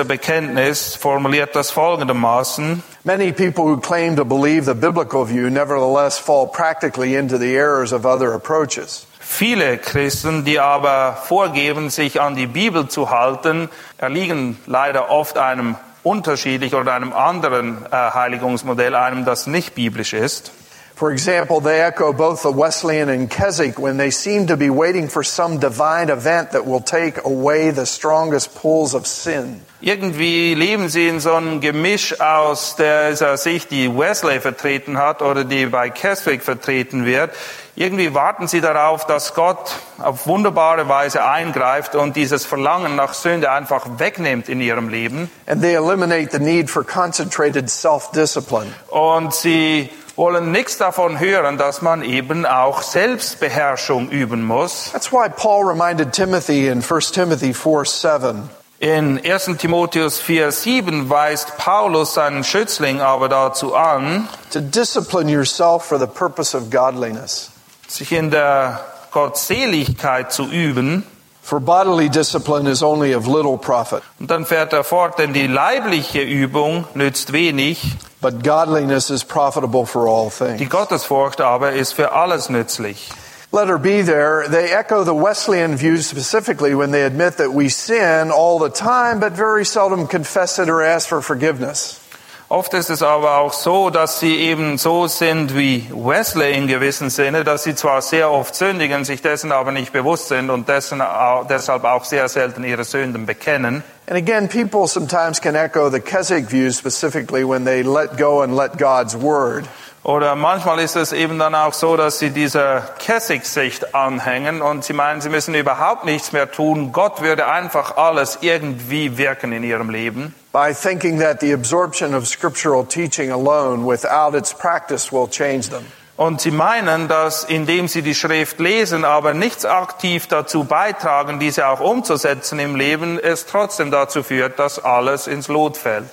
Speaker 3: Bekenntnis formuliert das folgendermaßen.
Speaker 4: Many people who claim to believe the biblical view nevertheless fall practically into the errors of other approaches.
Speaker 3: Viele Christen, die aber vorgeben, sich an die Bibel zu halten, erliegen leider oft einem unterschiedlichen oder einem anderen äh, Heiligungsmodell, einem, das nicht biblisch ist.
Speaker 4: For example, they echo both the Wesleyan and Keswick when they seem to be waiting for some divine event that will take away the strongest pulls of sin.
Speaker 3: Irgendwie leben sie in so einem Gemisch aus dieser Sicht, die Wesley vertreten hat oder die bei Keswick vertreten wird. Irgendwie warten sie darauf, dass Gott auf wunderbare Weise eingreift und dieses Verlangen nach Sünde einfach wegnimmt in ihrem Leben.
Speaker 4: And they eliminate the need for concentrated self-discipline.
Speaker 3: Und sie wollen nichts davon hören, dass man eben auch Selbstbeherrschung üben muss.
Speaker 4: That's why Paul reminded Timothy in 1 Timothy 4 7
Speaker 3: In 1. Timotheus 4,7 weist Paulus seinen Schützling aber dazu an,
Speaker 4: to discipline yourself for the purpose of godliness.
Speaker 3: sich in der Gottseligkeit zu üben.
Speaker 4: For bodily discipline is only of little profit,
Speaker 3: Und dann fährt er fort, denn die leibliche Übung nützt wenig,
Speaker 4: but godliness is profitable for all things. die.
Speaker 3: Gottesfurcht aber ist für alles nützlich.
Speaker 4: Let her be there. They echo the Wesleyan view specifically when they admit that we sin all the time, but very seldom confess it or ask for forgiveness.
Speaker 3: Oft ist es aber auch so, dass sie eben so sind wie Wesley in gewissem Sinne, dass sie zwar sehr oft sündigen, sich dessen aber nicht bewusst sind und dessen, au- deshalb auch sehr selten ihre Sünden bekennen.
Speaker 4: And again, people sometimes can echo the Keswick view specifically when they let go and let God's word.
Speaker 3: Oder manchmal ist es eben dann auch so, dass sie dieser Kessig-Sicht anhängen und sie meinen, sie müssen überhaupt nichts mehr tun. Gott würde einfach alles irgendwie wirken in ihrem Leben.
Speaker 4: by thinking that the absorption of scriptural teaching alone without its practice will change them.
Speaker 3: Und sie meinen, dass indem sie die Schrift lesen, aber nichts aktiv dazu beitragen, diese auch umzusetzen im Leben, es trotzdem dazu führt, dass alles ins Lot fällt.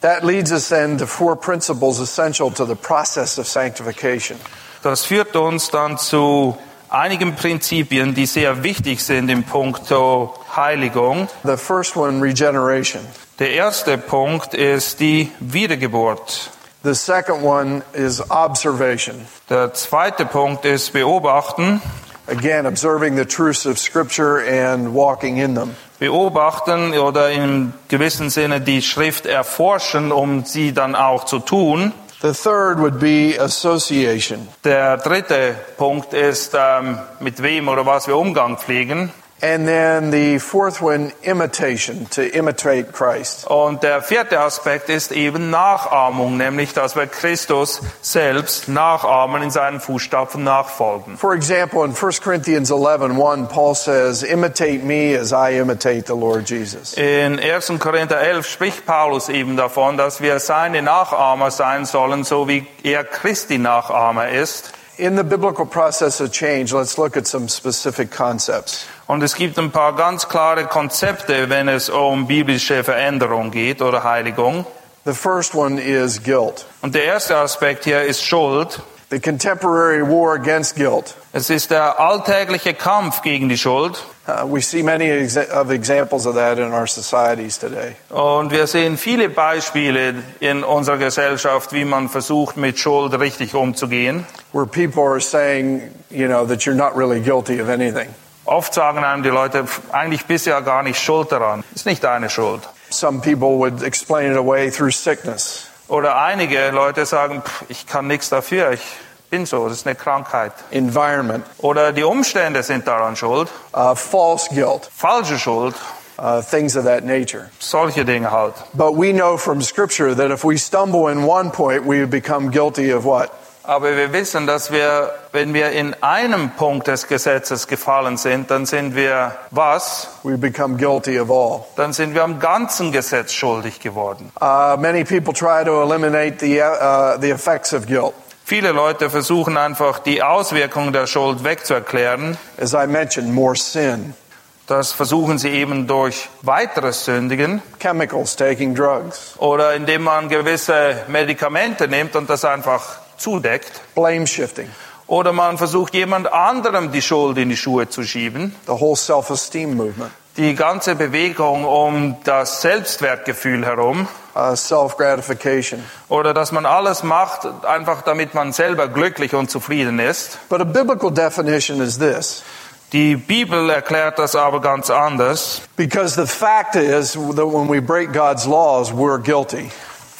Speaker 4: That leads us then to four principles essential to the process of sanctification.
Speaker 3: Das führt uns dann zu einigen Prinzipien, die sehr wichtig sind im Punkto Heiligung.
Speaker 4: The first one, regeneration.
Speaker 3: Der erste Punkt ist die Wiedergeburt.
Speaker 4: The second one is observation.
Speaker 3: Der zweite Punkt ist Beobachten.
Speaker 4: Again, observing the truths of Scripture and walking in them.
Speaker 3: Beobachten oder im gewissen Sinne die Schrift erforschen, um sie dann auch zu tun.
Speaker 4: The third would be association.
Speaker 3: Der dritte Punkt ist, ähm, mit wem oder was wir Umgang pflegen.
Speaker 4: And then the fourth one, imitation, to imitate Christ.
Speaker 3: Und der vierte Aspekt ist eben Nachahmung, nämlich dass wir Christus selbst nachahmen, in seinen Fußstapfen nachfolgen.
Speaker 4: For example, in 1 Corinthians 11, 1, Paul says, imitate me as I imitate the Lord Jesus.
Speaker 3: In 1. Korinther 11 spricht Paulus eben davon, dass wir seine Nachahmer sein sollen, so wie er Christi Nachahmer ist.
Speaker 4: In the biblical process of change, let's look at some specific concepts.
Speaker 3: Und es gibt ein paar ganz klare Konzepte, wenn es um biblische Veränderung geht oder Heiligung.
Speaker 4: The first one is guilt.
Speaker 3: Und der erste Aspekt hier ist Schuld.
Speaker 4: The contemporary war against guilt.
Speaker 3: Es ist der alltägliche Kampf gegen die Schuld.
Speaker 4: Uh, we see many of examples of that in our societies today.
Speaker 3: Und wir sehen viele Beispiele in unserer Gesellschaft, wie man versucht, mit Schuld richtig umzugehen.
Speaker 4: Where people are saying, you know, that you're not really guilty of anything.
Speaker 3: Oft sagen einem die Leute, "Pf, eigentlich bist du ja gar nicht schuld daran. Ist nicht deine Schuld.
Speaker 4: Some people would explain it away through sickness.
Speaker 3: Oder einige Leute sagen, "Pf, ich kann nichts dafür, ich bin so, das ist eine Krankheit.
Speaker 4: Environment,
Speaker 3: Oder die Umstände sind daran schuld.
Speaker 4: uh, false guilt,
Speaker 3: Falsche Schuld.
Speaker 4: uh, things of that nature.
Speaker 3: Solche Dinge halt.
Speaker 4: But we know from Scripture that if we stumble in one point, we become guilty of what?
Speaker 3: Aber wir wissen, dass wir, wenn wir in einem Punkt des Gesetzes gefallen sind, dann sind wir was?
Speaker 4: We become guilty of all.
Speaker 3: Dann sind wir am ganzen Gesetz schuldig geworden.
Speaker 4: Uh, many people try to eliminate the, uh, the effects of guilt.
Speaker 3: Viele Leute versuchen einfach die Auswirkungen der Schuld wegzuerklären.
Speaker 4: As I mentioned, more sin,
Speaker 3: Das versuchen sie eben durch weiteres Sündigen
Speaker 4: chemicals, taking drugs,
Speaker 3: oder indem man gewisse Medikamente nimmt und das einfach zudeckt.
Speaker 4: blame shifting,
Speaker 3: Oder man versucht jemand anderem die Schuld in die Schuhe zu schieben.
Speaker 4: the whole self esteem movement,
Speaker 3: Die ganze Bewegung um das Selbstwertgefühl herum
Speaker 4: uh, self gratification.
Speaker 3: oder dass man alles macht, einfach damit man selber glücklich und zufrieden ist.
Speaker 4: But a biblical definition is this
Speaker 3: Die Bibel erklärt das aber ganz anders.
Speaker 4: because the fact is that when we break God's laws, we're guilty.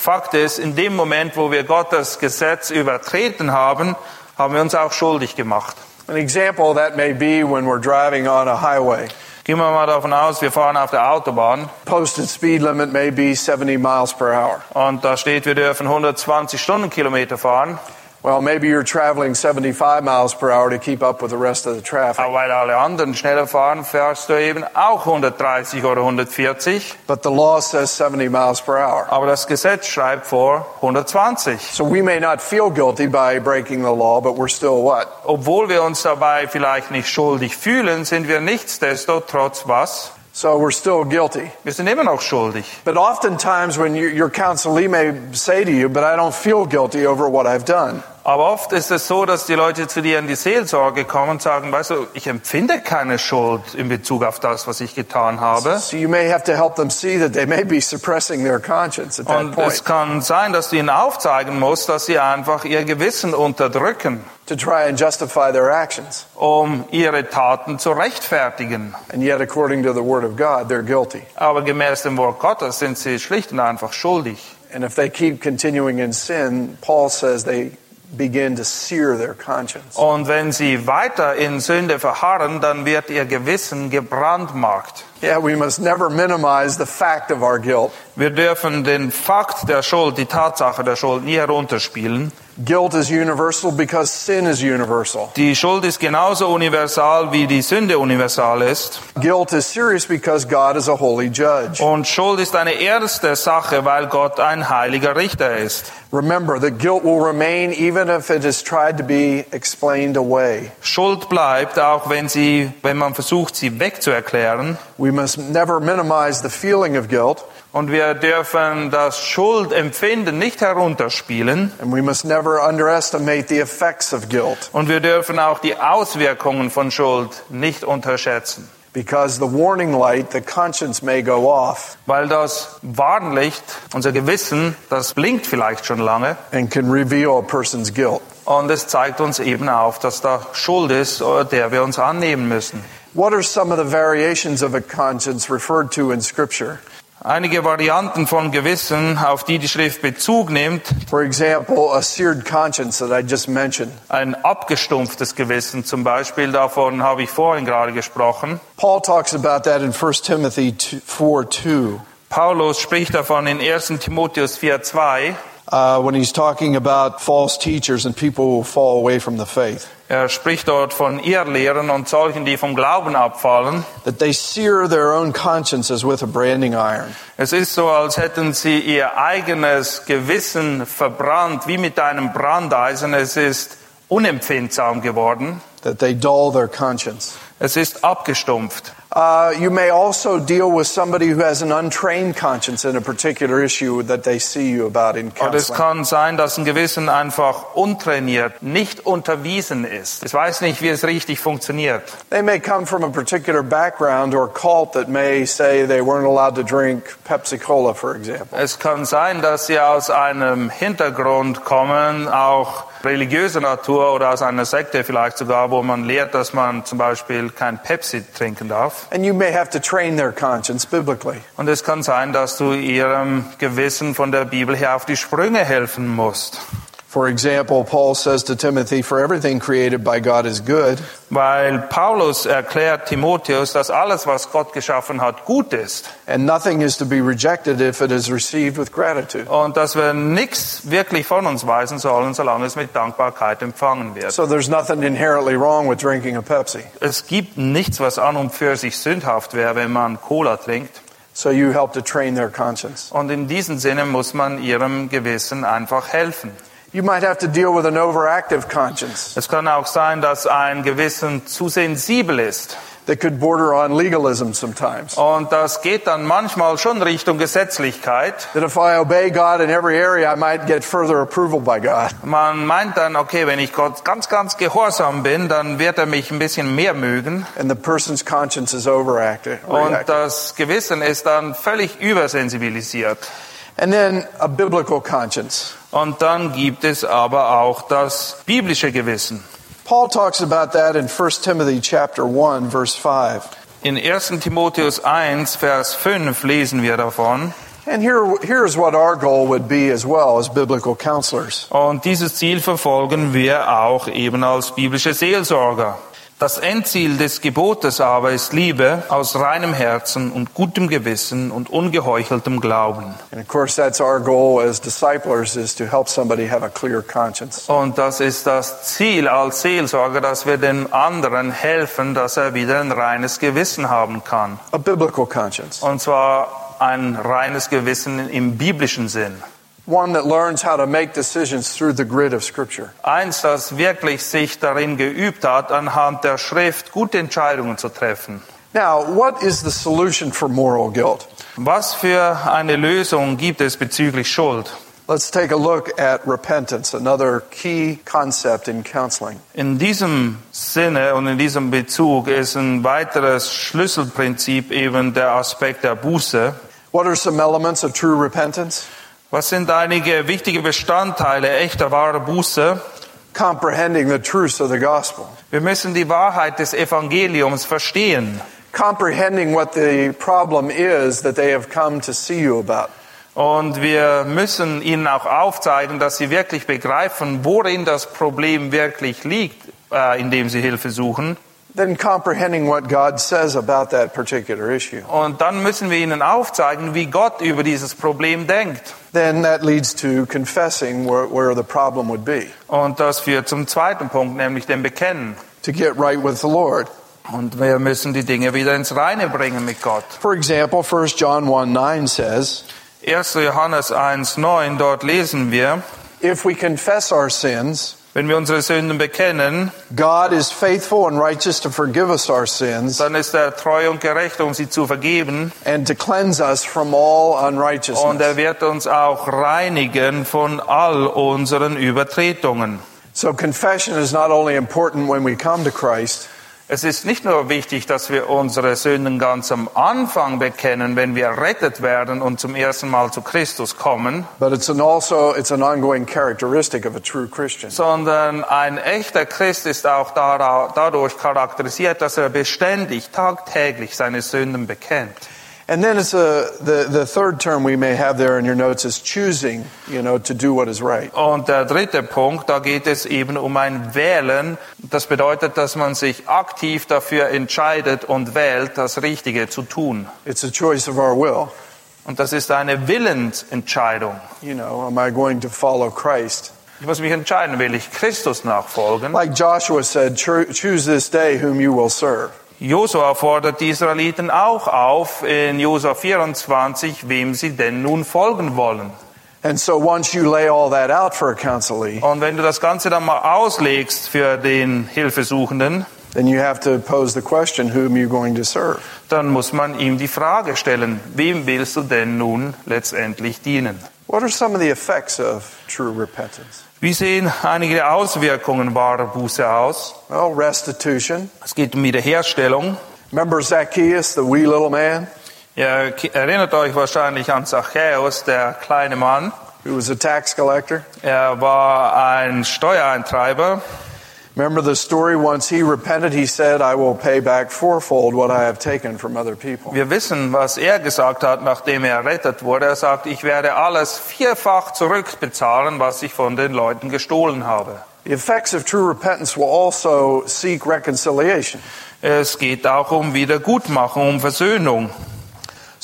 Speaker 3: Fakt ist, in dem Moment, wo wir Gottes Gesetz übertreten haben, haben wir uns auch schuldig gemacht.
Speaker 4: An example that may be when we're driving on a highway.
Speaker 3: Gehen wir mal davon aus, wir fahren auf der Autobahn
Speaker 4: Posted speed limit may be 70 miles per hour.
Speaker 3: und da steht, wir dürfen 120 Stundenkilometer fahren,
Speaker 4: Well, maybe you're traveling 75 miles per hour to keep up with the rest of the traffic.
Speaker 3: aber weil alle anderen schneller fahren, fährst du eben auch 130 oder 140.
Speaker 4: But the law says 70 miles per hour.
Speaker 3: Aber das Gesetz schreibt vor 120.
Speaker 4: So we may not feel guilty by breaking the law, but we're still what?
Speaker 3: Obwohl wir uns dabei vielleicht nicht schuldig fühlen, sind wir nichtsdestotrotz was?
Speaker 4: So we're still guilty.
Speaker 3: Wir sind immer noch schuldig.
Speaker 4: But oftentimes when you, your counselee may say to you, but I don't feel guilty over what I've done.
Speaker 3: Aber oft ist es so, dass die Leute zu dir in die Seelsorge kommen und sagen, weißt du, ich empfinde keine Schuld in Bezug auf das, was ich getan habe.
Speaker 4: So you may have to help them see that they may be suppressing their conscience at that
Speaker 3: Und es
Speaker 4: point
Speaker 3: kann sein, dass du ihnen aufzeigen musst, dass sie einfach ihr Gewissen unterdrücken,
Speaker 4: to try and justify their actions.
Speaker 3: um ihre Taten zu rechtfertigen.
Speaker 4: And yet, according to the Word of God, they're guilty.
Speaker 3: Aber gemäß dem Wort Gottes sind sie schlicht und einfach schuldig.
Speaker 4: And if they keep continuing in sin, Paul says they begin to sear their conscience.
Speaker 3: Und wenn sie weiter in Sünde verharren, dann wird ihr Gewissen gebrandmarkt.
Speaker 4: Yeah, we must never minimize the fact of our guilt.
Speaker 3: Wir dürfen den Fakt der Schuld, die Tatsache der Schuld nie herunterspielen.
Speaker 4: Guilt is universal because sin is universal.
Speaker 3: Die Schuld ist genauso universal, wie die Sünde universal ist.
Speaker 4: Guilt is serious because God is a holy judge.
Speaker 3: Und Schuld ist eine erste Sache, weil Gott ein heiliger Richter ist.
Speaker 4: Remember that guilt will remain even if it is tried to be explained away.
Speaker 3: Schuld bleibt, auch wenn sie, wenn man versucht, sie wegzuerklären.
Speaker 4: We must never minimize the feeling of guilt
Speaker 3: Und wir dürfen das Schuldempfinden nicht herunterspielen.
Speaker 4: And we must never underestimate the effects of guilt
Speaker 3: Und wir dürfen auch die Auswirkungen von Schuld nicht unterschätzen.
Speaker 4: because the warning light, the conscience may go off
Speaker 3: Weil das Warnlicht, unser Gewissen, das blinkt vielleicht schon lange.
Speaker 4: and can reveal a person's guilt.
Speaker 3: Und es zeigt uns eben auf, dass da Schuld ist, der wir uns annehmen müssen.
Speaker 4: What are some of the variations of a conscience referred to in Scripture?
Speaker 3: Einige Varianten von Gewissen, auf die die Schrift Bezug nimmt.
Speaker 4: For example, a seared conscience that I just mentioned.
Speaker 3: Ein abgestumpftes Gewissen zum Beispiel, davon habe ich vorhin gerade gesprochen.
Speaker 4: Paul talks about that in 1 Timothy 4 2.
Speaker 3: Paulus spricht davon in 1. Timotheus 4,2.
Speaker 4: Uh, when he's talking about false teachers and people who fall away from the faith,
Speaker 3: Er spricht dort von Irrlehren und solchen, die vom Glauben abfallen.
Speaker 4: that they sear their own consciences with a branding iron.
Speaker 3: Es ist so, als hätten sie ihr eigenes Gewissen verbrannt, wie mit einem Brandeisen. Es ist unempfindsam geworden.
Speaker 4: that they dull their conscience.
Speaker 3: Es ist abgestumpft.
Speaker 4: Uh, you may also deal with somebody who has an untrained conscience in a particular issue that they see you about in
Speaker 3: Und es
Speaker 4: counseling.
Speaker 3: kann sein, dass ein Gewissen einfach untrainiert, nicht unterwiesen ist. Ich weiß nicht, wie es richtig funktioniert.
Speaker 4: They may come from a particular background or cult that may say they weren't allowed to drink Pepsi Cola, for example.
Speaker 3: Es kann sein, dass sie aus einem Hintergrund kommen, auch religiöser Natur oder aus einer Sekte vielleicht sogar, wo man lehrt, dass man zum Beispiel kein Pepsi trinken darf.
Speaker 4: And you may have to train their conscience biblically.
Speaker 3: Und es kann sein, dass du ihrem Gewissen von der Bibel her auf die Sprünge helfen musst.
Speaker 4: For example, Paul says to Timothy, For everything created by God is good,
Speaker 3: Weil Paulus erklärt Timotheus, dass alles, was Gott geschaffen hat, gut ist.
Speaker 4: and nothing is to be rejected if it is received with gratitude.
Speaker 3: Und dass wir nichts wirklich von uns weisen sollen, solange es mit Dankbarkeit empfangen wird.
Speaker 4: So there's nothing inherently wrong with drinking a Pepsi.
Speaker 3: Es gibt nichts, was an und für sich sündhaft wäre, wenn man Cola trinkt.
Speaker 4: So you help to train their conscience.
Speaker 3: Und in diesem Sinne muss man ihrem Gewissen einfach helfen.
Speaker 4: You might have to deal with an overactive conscience
Speaker 3: Es kann auch sein, dass ein Gewissen zu sensibel ist.
Speaker 4: that could border on legalism sometimes.
Speaker 3: Und das geht dann manchmal schon Richtung Gesetzlichkeit.
Speaker 4: That if I obey God in every area, I might get further approval by God.
Speaker 3: Man meint dann, okay, wenn ich Gott ganz, ganz gehorsam bin, dann wird er mich ein bisschen mehr mögen.
Speaker 4: And the person's conscience is overactive.
Speaker 3: Und das Gewissen ist dann völlig übersensibilisiert.
Speaker 4: And then a biblical conscience.
Speaker 3: Und dann gibt es aber auch das biblische Gewissen.
Speaker 4: Paul talks about that in 1 Timothy chapter 1 verse 5.
Speaker 3: In 1. Timotheus 1, Vers 5 lesen wir davon.
Speaker 4: And here, here's what our goal would be as well as biblical counselors.
Speaker 3: Und dieses Ziel verfolgen wir auch eben als biblische Seelsorger. Das Endziel des Gebotes aber ist Liebe aus reinem Herzen und gutem Gewissen und ungeheucheltem Glauben.
Speaker 4: And of course, that's our goal as disciplers is to help somebody have a clear conscience.
Speaker 3: Und das ist das Ziel als Seelsorger, dass wir den anderen helfen, dass er wieder ein reines Gewissen haben kann.
Speaker 4: A biblical conscience.
Speaker 3: Und zwar ein reines Gewissen im biblischen Sinn.
Speaker 4: One that learns how to make decisions through the grid of Scripture.
Speaker 3: Eins, das wirklich sich darin geübt hat, anhand der Schrift gute Entscheidungen zu treffen.
Speaker 4: Now, what is the solution for moral guilt?
Speaker 3: Was für eine Lösung gibt es bezüglich Schuld?
Speaker 4: Let's take a look at repentance, another key concept in counseling.
Speaker 3: In diesem Sinne und in diesem Bezug ist ein weiteres Schlüsselprinzip eben der Aspekt der Buße.
Speaker 4: What are some elements of true repentance?
Speaker 3: Was sind einige wichtige Bestandteile echter wahrer Buße?
Speaker 4: Comprehending the truths of the gospel.
Speaker 3: Wir müssen die Wahrheit des Evangeliums verstehen.
Speaker 4: Comprehending what the problem is that they have come to see you about.
Speaker 3: Und wir müssen ihnen auch aufzeigen, dass sie wirklich begreifen, worin das Problem wirklich liegt, äh, indem sie Hilfe suchen.
Speaker 4: Then comprehending what God says about that particular issue.
Speaker 3: Und dann müssen wir ihnen aufzeigen, wie Gott über dieses Problem denkt.
Speaker 4: Then that leads to confessing where, where the problem would be.
Speaker 3: Und das führt zum zweiten Punkt, nämlich dem Bekennen.
Speaker 4: To get right with the Lord.
Speaker 3: Und wir müssen die Dinge wieder ins Reine bringen mit Gott.
Speaker 4: For example, 1 John 1 9 says,
Speaker 3: 1. Johannes 1,9, dort lesen wir,
Speaker 4: If we confess our sins,
Speaker 3: Wenn wir unsere Sünden bekennen,
Speaker 4: God is faithful and righteous to forgive us our sins
Speaker 3: dann ist er treu und gerecht, um sie zu vergeben.
Speaker 4: and to cleanse us from all
Speaker 3: Und
Speaker 4: unrighteousness.
Speaker 3: er wird uns auch reinigen von all unseren Übertretungen.
Speaker 4: So confession is not only important when we come to Christ,
Speaker 3: Es ist nicht nur wichtig, dass wir unsere Sünden ganz am Anfang bekennen, wenn wir errettet werden und zum ersten Mal zu Christus kommen,
Speaker 4: but it's also it's an ongoing characteristic of a true Christian.
Speaker 3: sondern ein echter Christ ist auch dadurch charakterisiert, dass er beständig, tagtäglich seine Sünden bekennt.
Speaker 4: And then it's a the the third term we may have there in your notes is choosing, you know, to do what is right.
Speaker 3: Und der dritte Punkt, da geht es eben um ein Wählen. Das bedeutet, dass man sich aktiv dafür entscheidet und wählt, das Richtige zu tun.
Speaker 4: It's a choice of our will.
Speaker 3: Und das ist eine Willensentscheidung.
Speaker 4: You know, am I going to follow Christ?
Speaker 3: Ich muss mich entscheiden, will ich Christus nachfolgen?
Speaker 4: Like Joshua said, "Cho- choose this day whom you will serve.
Speaker 3: Josua fordert die Israeliten auch auf in Josua 24, wem sie denn nun folgen wollen.
Speaker 4: And so once you lay all that out for a counselee,
Speaker 3: Und wenn du das Ganze dann mal auslegst für den Hilfesuchenden,
Speaker 4: then you have to pose the question, whom are you going to serve?
Speaker 3: dann muss man ihm die Frage stellen, wem willst du denn nun letztendlich dienen?
Speaker 4: What are some of the effects of true repentance?
Speaker 3: Wie sehen einige Auswirkungen wahrer Buße aus?
Speaker 4: Well, restitution.
Speaker 3: Es geht um Wiederherstellung.
Speaker 4: Remember Zacchaeus, the wee little man
Speaker 3: Ihr erinnert euch wahrscheinlich an Zachäus, der kleine Mann.
Speaker 4: who was a tax collector?
Speaker 3: Er war ein Steuereintreiber.
Speaker 4: Remember the story? Once he repented, he said, I will pay back fourfold what I have taken from other people.
Speaker 3: Wir wissen, was er gesagt hat, nachdem er errettet wurde. Er sagt, ich werde alles vierfach zurückbezahlen, was ich von den Leuten gestohlen habe.
Speaker 4: The effects of true repentance will also seek reconciliation.
Speaker 3: Es geht auch um Wiedergutmachung, um Versöhnung.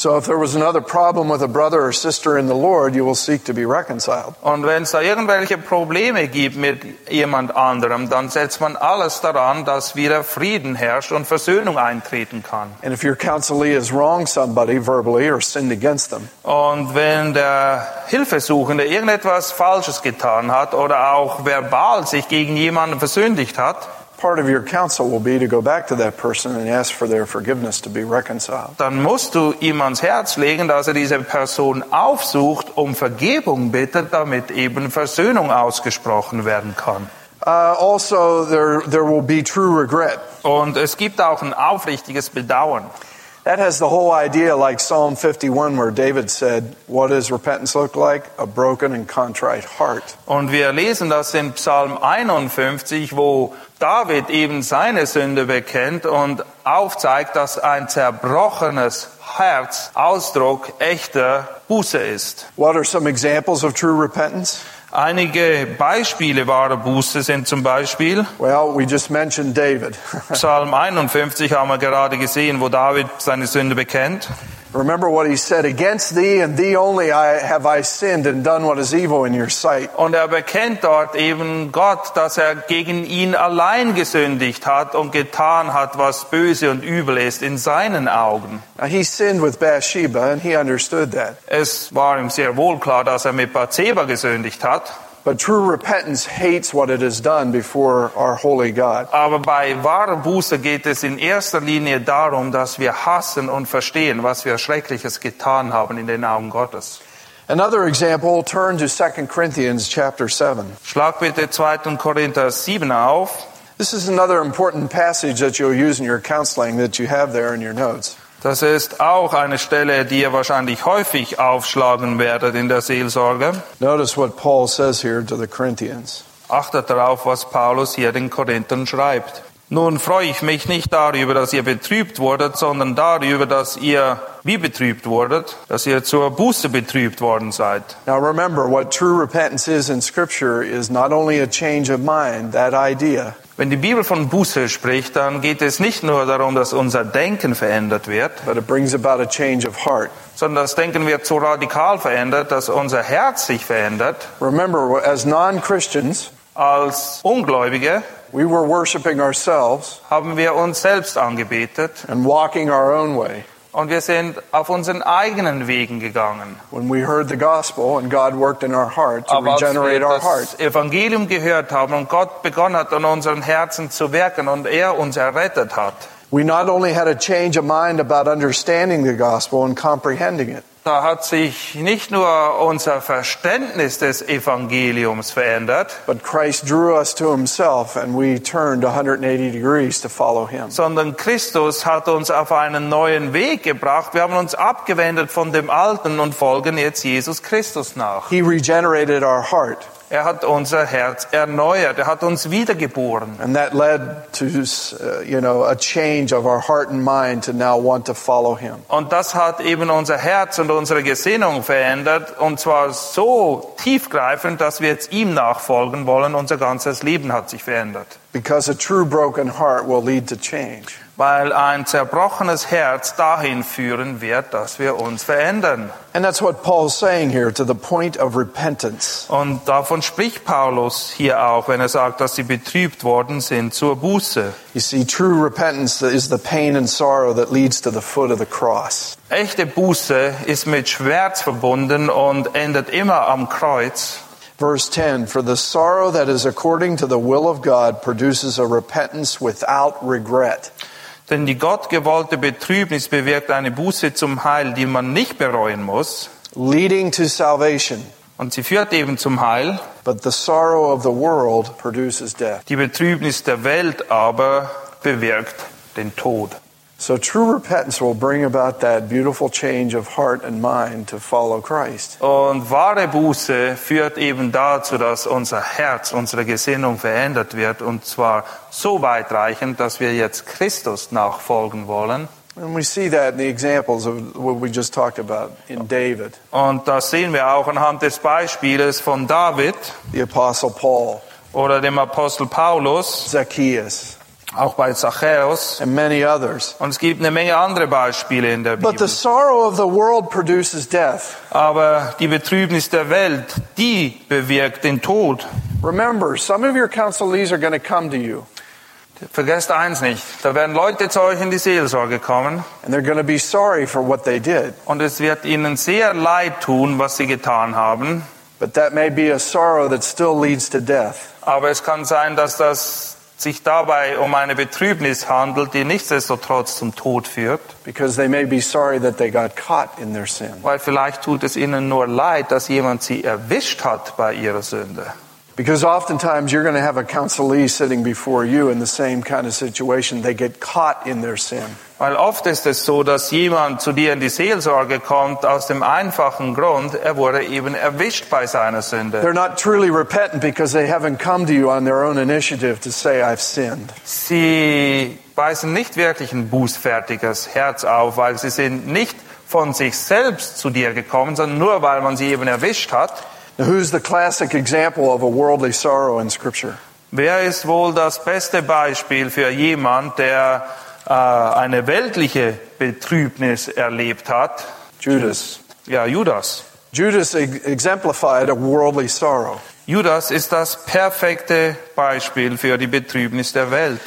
Speaker 4: So if there was another problem with a brother or sister in the Lord, you will seek to be reconciled.
Speaker 3: Und wenn es da irgendwelche Probleme gibt mit jemand anderem, dann setzt man alles daran, dass wieder Frieden herrscht und Versöhnung eintreten kann.
Speaker 4: And if your counselee has wronged somebody verbally or sinned against them,
Speaker 3: Und wenn der Hilfesuchende irgendetwas Falsches getan hat oder auch verbal sich gegen jemanden versündigt hat,
Speaker 4: part of your counsel will be to go back to that person and ask for their forgiveness to be reconciled.
Speaker 3: dann musst du ihm ans Herz legen, dass er diese Person aufsucht, um Vergebung bittet, damit eben Versöhnung ausgesprochen werden kann.
Speaker 4: Uh, also, there, there will be true regret.
Speaker 3: Und es gibt auch ein aufrichtiges Bedauern.
Speaker 4: That has the whole idea, like Psalm 51, where David said, What does repentance look like? A broken and contrite heart.
Speaker 3: Und wir lesen das in Psalm 51, wo David eben seine Sünde bekennt und aufzeigt, dass ein zerbrochenes Herz Ausdruck echter Buße ist.
Speaker 4: What are some examples of true repentance?
Speaker 3: Einige Beispiele wahrer Buße sind zum Beispiel
Speaker 4: Well, we just mentioned David.
Speaker 3: Psalm 51 haben wir gerade gesehen, wo David seine Sünde bekennt.
Speaker 4: Remember what he said, Against thee and thee only I, have I sinned and done what is evil in your sight.
Speaker 3: Und er bekennt dort eben Gott, dass er gegen ihn allein gesündigt hat und getan hat, was böse und übel ist in seinen Augen.
Speaker 4: Now, he sinned with Bathsheba, and he understood that.
Speaker 3: Es war ihm sehr wohl klar, dass er mit Bathseba gesündigt hat.
Speaker 4: But true repentance hates what it has done before our holy God.
Speaker 3: Aber bei wahrer Buße geht es in erster Linie darum, dass wir hassen und verstehen, was wir Schreckliches getan haben in den Augen Gottes.
Speaker 4: Another example, turn to 2 Corinthians chapter 7.
Speaker 3: Schlag bitte 2. Korinther 7 auf.
Speaker 4: This is another important passage that you'll use in your counseling that you have there in your notes.
Speaker 3: Das ist auch eine Stelle, die ihr wahrscheinlich häufig aufschlagen werdet in der Seelsorge.
Speaker 4: Notice what Paul says here to the Corinthians.
Speaker 3: Achtet darauf, was Paulus hier den Korinthern schreibt. Nun freue ich mich nicht darüber, dass ihr betrübt wurdet, sondern darüber, dass ihr wie betrübt wurdet, dass ihr zur Buße betrübt worden seid.
Speaker 4: Now remember, what true repentance is in Scripture is not only a change of mind, that idea,
Speaker 3: Wenn die Bibel von Buße spricht, dann geht es nicht nur darum, dass unser Denken verändert wird, sondern das Denken wird so radikal verändert, dass unser Herz sich verändert.
Speaker 4: Remember, as non Christians,
Speaker 3: Als Ungläubige
Speaker 4: we were worshiping ourselves
Speaker 3: haben wir uns selbst angebetet
Speaker 4: and walking our own way.
Speaker 3: Und wir sind auf unseren eigenen Wegen gegangen.
Speaker 4: When we heard the gospel and God worked in our heart to
Speaker 3: Aber als wir
Speaker 4: regenerate our heart,
Speaker 3: das Evangelium gehört haben und Gott begonnen hat, an unseren Herzen zu wirken und er uns errettet hat,
Speaker 4: we not only had a change of mind about understanding the gospel and comprehending it,
Speaker 3: da hat sich nicht nur unser Verständnis des Evangeliums verändert,
Speaker 4: but Christ drew us to himself and we turned 180 degrees to follow him.
Speaker 3: sondern Christus hat uns auf einen neuen Weg gebracht. Wir haben uns abgewendet von dem Alten und folgen jetzt Jesus Christus nach.
Speaker 4: He regenerated our heart.
Speaker 3: Er hat unser Herz erneuert. Er hat uns wiedergeboren.
Speaker 4: And that led to, uh, you know, a change of our heart and mind to now want to follow him.
Speaker 3: Und das hat eben unser Herz und unsere Gesinnung verändert. Und zwar so tiefgreifend, dass wir jetzt ihm nachfolgen wollen. Unser ganzes Leben hat sich verändert.
Speaker 4: Because a true broken heart will lead to change.
Speaker 3: Weil ein zerbrochenes Herz dahin führen wird, dass wir uns verändern.
Speaker 4: And that's what Paul's saying here to the point of repentance.
Speaker 3: Und davon spricht Paulus hier auch, wenn er sagt, dass sie betrübt worden sind zur Buße.
Speaker 4: You see, true repentance is the pain and sorrow that leads to the foot of the cross.
Speaker 3: Echte Buße ist mit Schmerz verbunden und endet immer am Kreuz.
Speaker 4: Verse 10 For the sorrow that is according to the will of God produces a repentance without regret.
Speaker 3: Denn die gottgewollte Betrübnis bewirkt eine Buße zum Heil, die man nicht bereuen muss.
Speaker 4: leading to salvation.
Speaker 3: Und sie führt eben zum Heil.
Speaker 4: But the sorrow of the world produces death.
Speaker 3: Die Betrübnis der Welt aber bewirkt den Tod.
Speaker 4: So true repentance will bring about that beautiful change of heart and mind to follow Christ.
Speaker 3: Und wahre Buße führt eben dazu, dass unser Herz, unsere Gesinnung verändert wird. Und zwar so weitreichend, dass wir jetzt Christus nachfolgen wollen.
Speaker 4: And we see that in the examples of what we just talked about in David,
Speaker 3: Und das sehen wir auch anhand des Beispieles von David
Speaker 4: the Apostle Paul,
Speaker 3: oder dem Apostel Paulus,
Speaker 4: Zacchaeus,
Speaker 3: auch bei Zachäus.
Speaker 4: and many others.
Speaker 3: Und es gibt eine Menge andere Beispiele in der
Speaker 4: But the
Speaker 3: Bibel.
Speaker 4: sorrow of the world produces death.
Speaker 3: Aber die Betrübnis der Welt, die bewirkt den Tod.
Speaker 4: Remember, some of your counselees are going to come to you,
Speaker 3: Vergesst eins nicht, da werden Leute zu euch in die Seelsorge kommen
Speaker 4: and they're going to be sorry for what they did.
Speaker 3: und es wird ihnen sehr leid tun, was sie getan haben.
Speaker 4: But that may be a sorrow that still leads to death.
Speaker 3: Aber es kann sein, dass das sich dabei um eine Betrübnis handelt, die nichtsdestotrotz zum Tod führt.
Speaker 4: Because they may be sorry that they got caught in their sin.
Speaker 3: Weil vielleicht tut es ihnen nur leid, dass jemand sie erwischt hat bei ihrer Sünde.
Speaker 4: Because oftentimes you're going to have a counselee sitting before you in the same kind of situation. They get caught in their sin.
Speaker 3: Weil oft ist es so, dass jemand zu dir in die Seelsorge kommt aus dem einfachen Grund, er wurde eben erwischt bei seiner Sünde.
Speaker 4: They're not truly repentant because they haven't come to you on their own initiative to say, I've sinned.
Speaker 3: Sie weisen nicht wirklich ein bußfertiges Herz auf, weil sie sind nicht von sich selbst zu dir gekommen, sondern nur weil man sie eben erwischt hat.
Speaker 4: Now, who's the classic example of a worldly sorrow in Scripture?
Speaker 3: Wer ist wohl das beste Beispiel für jemand, der äh, eine weltliche Betrübnis erlebt hat?
Speaker 4: Judas.
Speaker 3: Ja, Judas.
Speaker 4: Judas exemplified a worldly sorrow.
Speaker 3: Judas ist das perfekte Beispiel für die Betrübnis der Welt.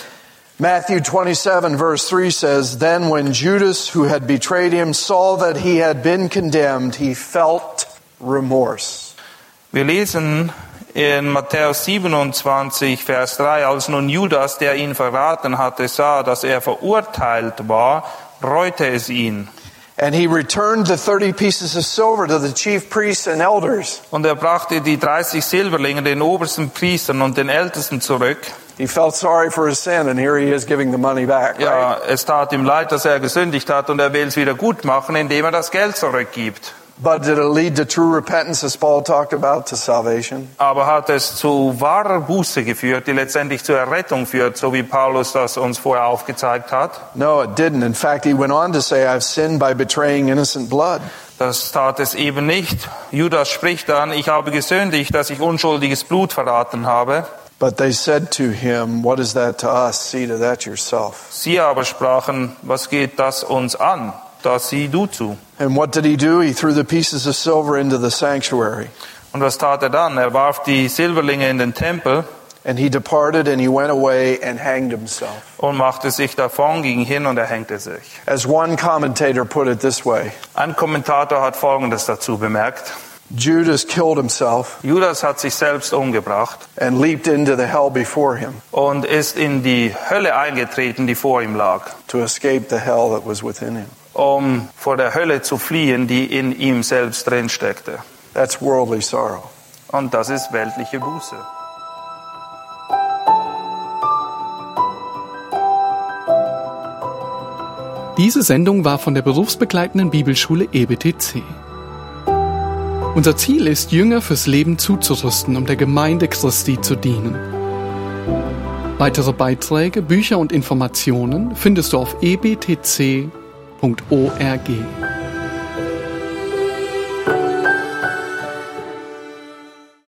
Speaker 4: Matthew 27 verse 3 says, Then when Judas, who had betrayed him, saw that he had been condemned, he felt remorse.
Speaker 3: Wir lesen in Matthäus 27, Vers 3, als nun Judas, der ihn verraten hatte, sah, dass er verurteilt war, reute es ihn.
Speaker 4: And he returned the 30 pieces of silver to the chief priests and elders.
Speaker 3: Und er brachte die 30 Silberlinge den obersten Priestern und den Ältesten zurück.
Speaker 4: He felt sorry for his sin, and here he is giving the money back. Right?
Speaker 3: Ja, es tat ihm leid, dass er gesündigt hat und er will es wieder gut machen, indem er das Geld zurückgibt.
Speaker 4: But did it lead to true repentance, as Paul talked about, to salvation?
Speaker 3: Aber hat es zu wahrer Buße geführt, die letztendlich zur Errettung führt, so wie Paulus das uns vorher aufgezeigt hat?
Speaker 4: No, it didn't. In fact, he went on to say, I've sinned by betraying innocent blood.
Speaker 3: Das tat es eben nicht. Judas spricht dann, ich habe gesündigt, dass ich unschuldiges Blut verraten habe.
Speaker 4: But they said to him, What is that to us? See to that yourself.
Speaker 3: Sie aber sprachen, was geht das uns an? Das sieh du zu.
Speaker 4: And what did he do? He threw the pieces of silver into the sanctuary.
Speaker 3: Und was tat er dann? Er warf die Silberlinge in den Tempel
Speaker 4: And he departed and he went away and hanged himself.
Speaker 3: und machte sich davon, ging hin und er hängte sich.
Speaker 4: As one commentator put it this way
Speaker 3: Ein Kommentator hat Folgendes dazu bemerkt.
Speaker 4: Judas killed himself
Speaker 3: Judas hat sich selbst umgebracht
Speaker 4: and leaped into the hell before him
Speaker 3: und ist in die Hölle eingetreten, die vor ihm lag,
Speaker 4: to escape the hell that was within him.
Speaker 3: Um vor der Hölle zu fliehen, die in ihm selbst drin steckte.
Speaker 4: That's worldly sorrow.
Speaker 3: Und das ist weltliche Buße.
Speaker 1: Diese Sendung war von der berufsbegleitenden Bibelschule EBTC. Unser Ziel ist, Jünger fürs Leben zuzurüsten, um der Gemeinde Christi zu dienen. Weitere Beiträge, Bücher und Informationen findest du auf ebtc.org.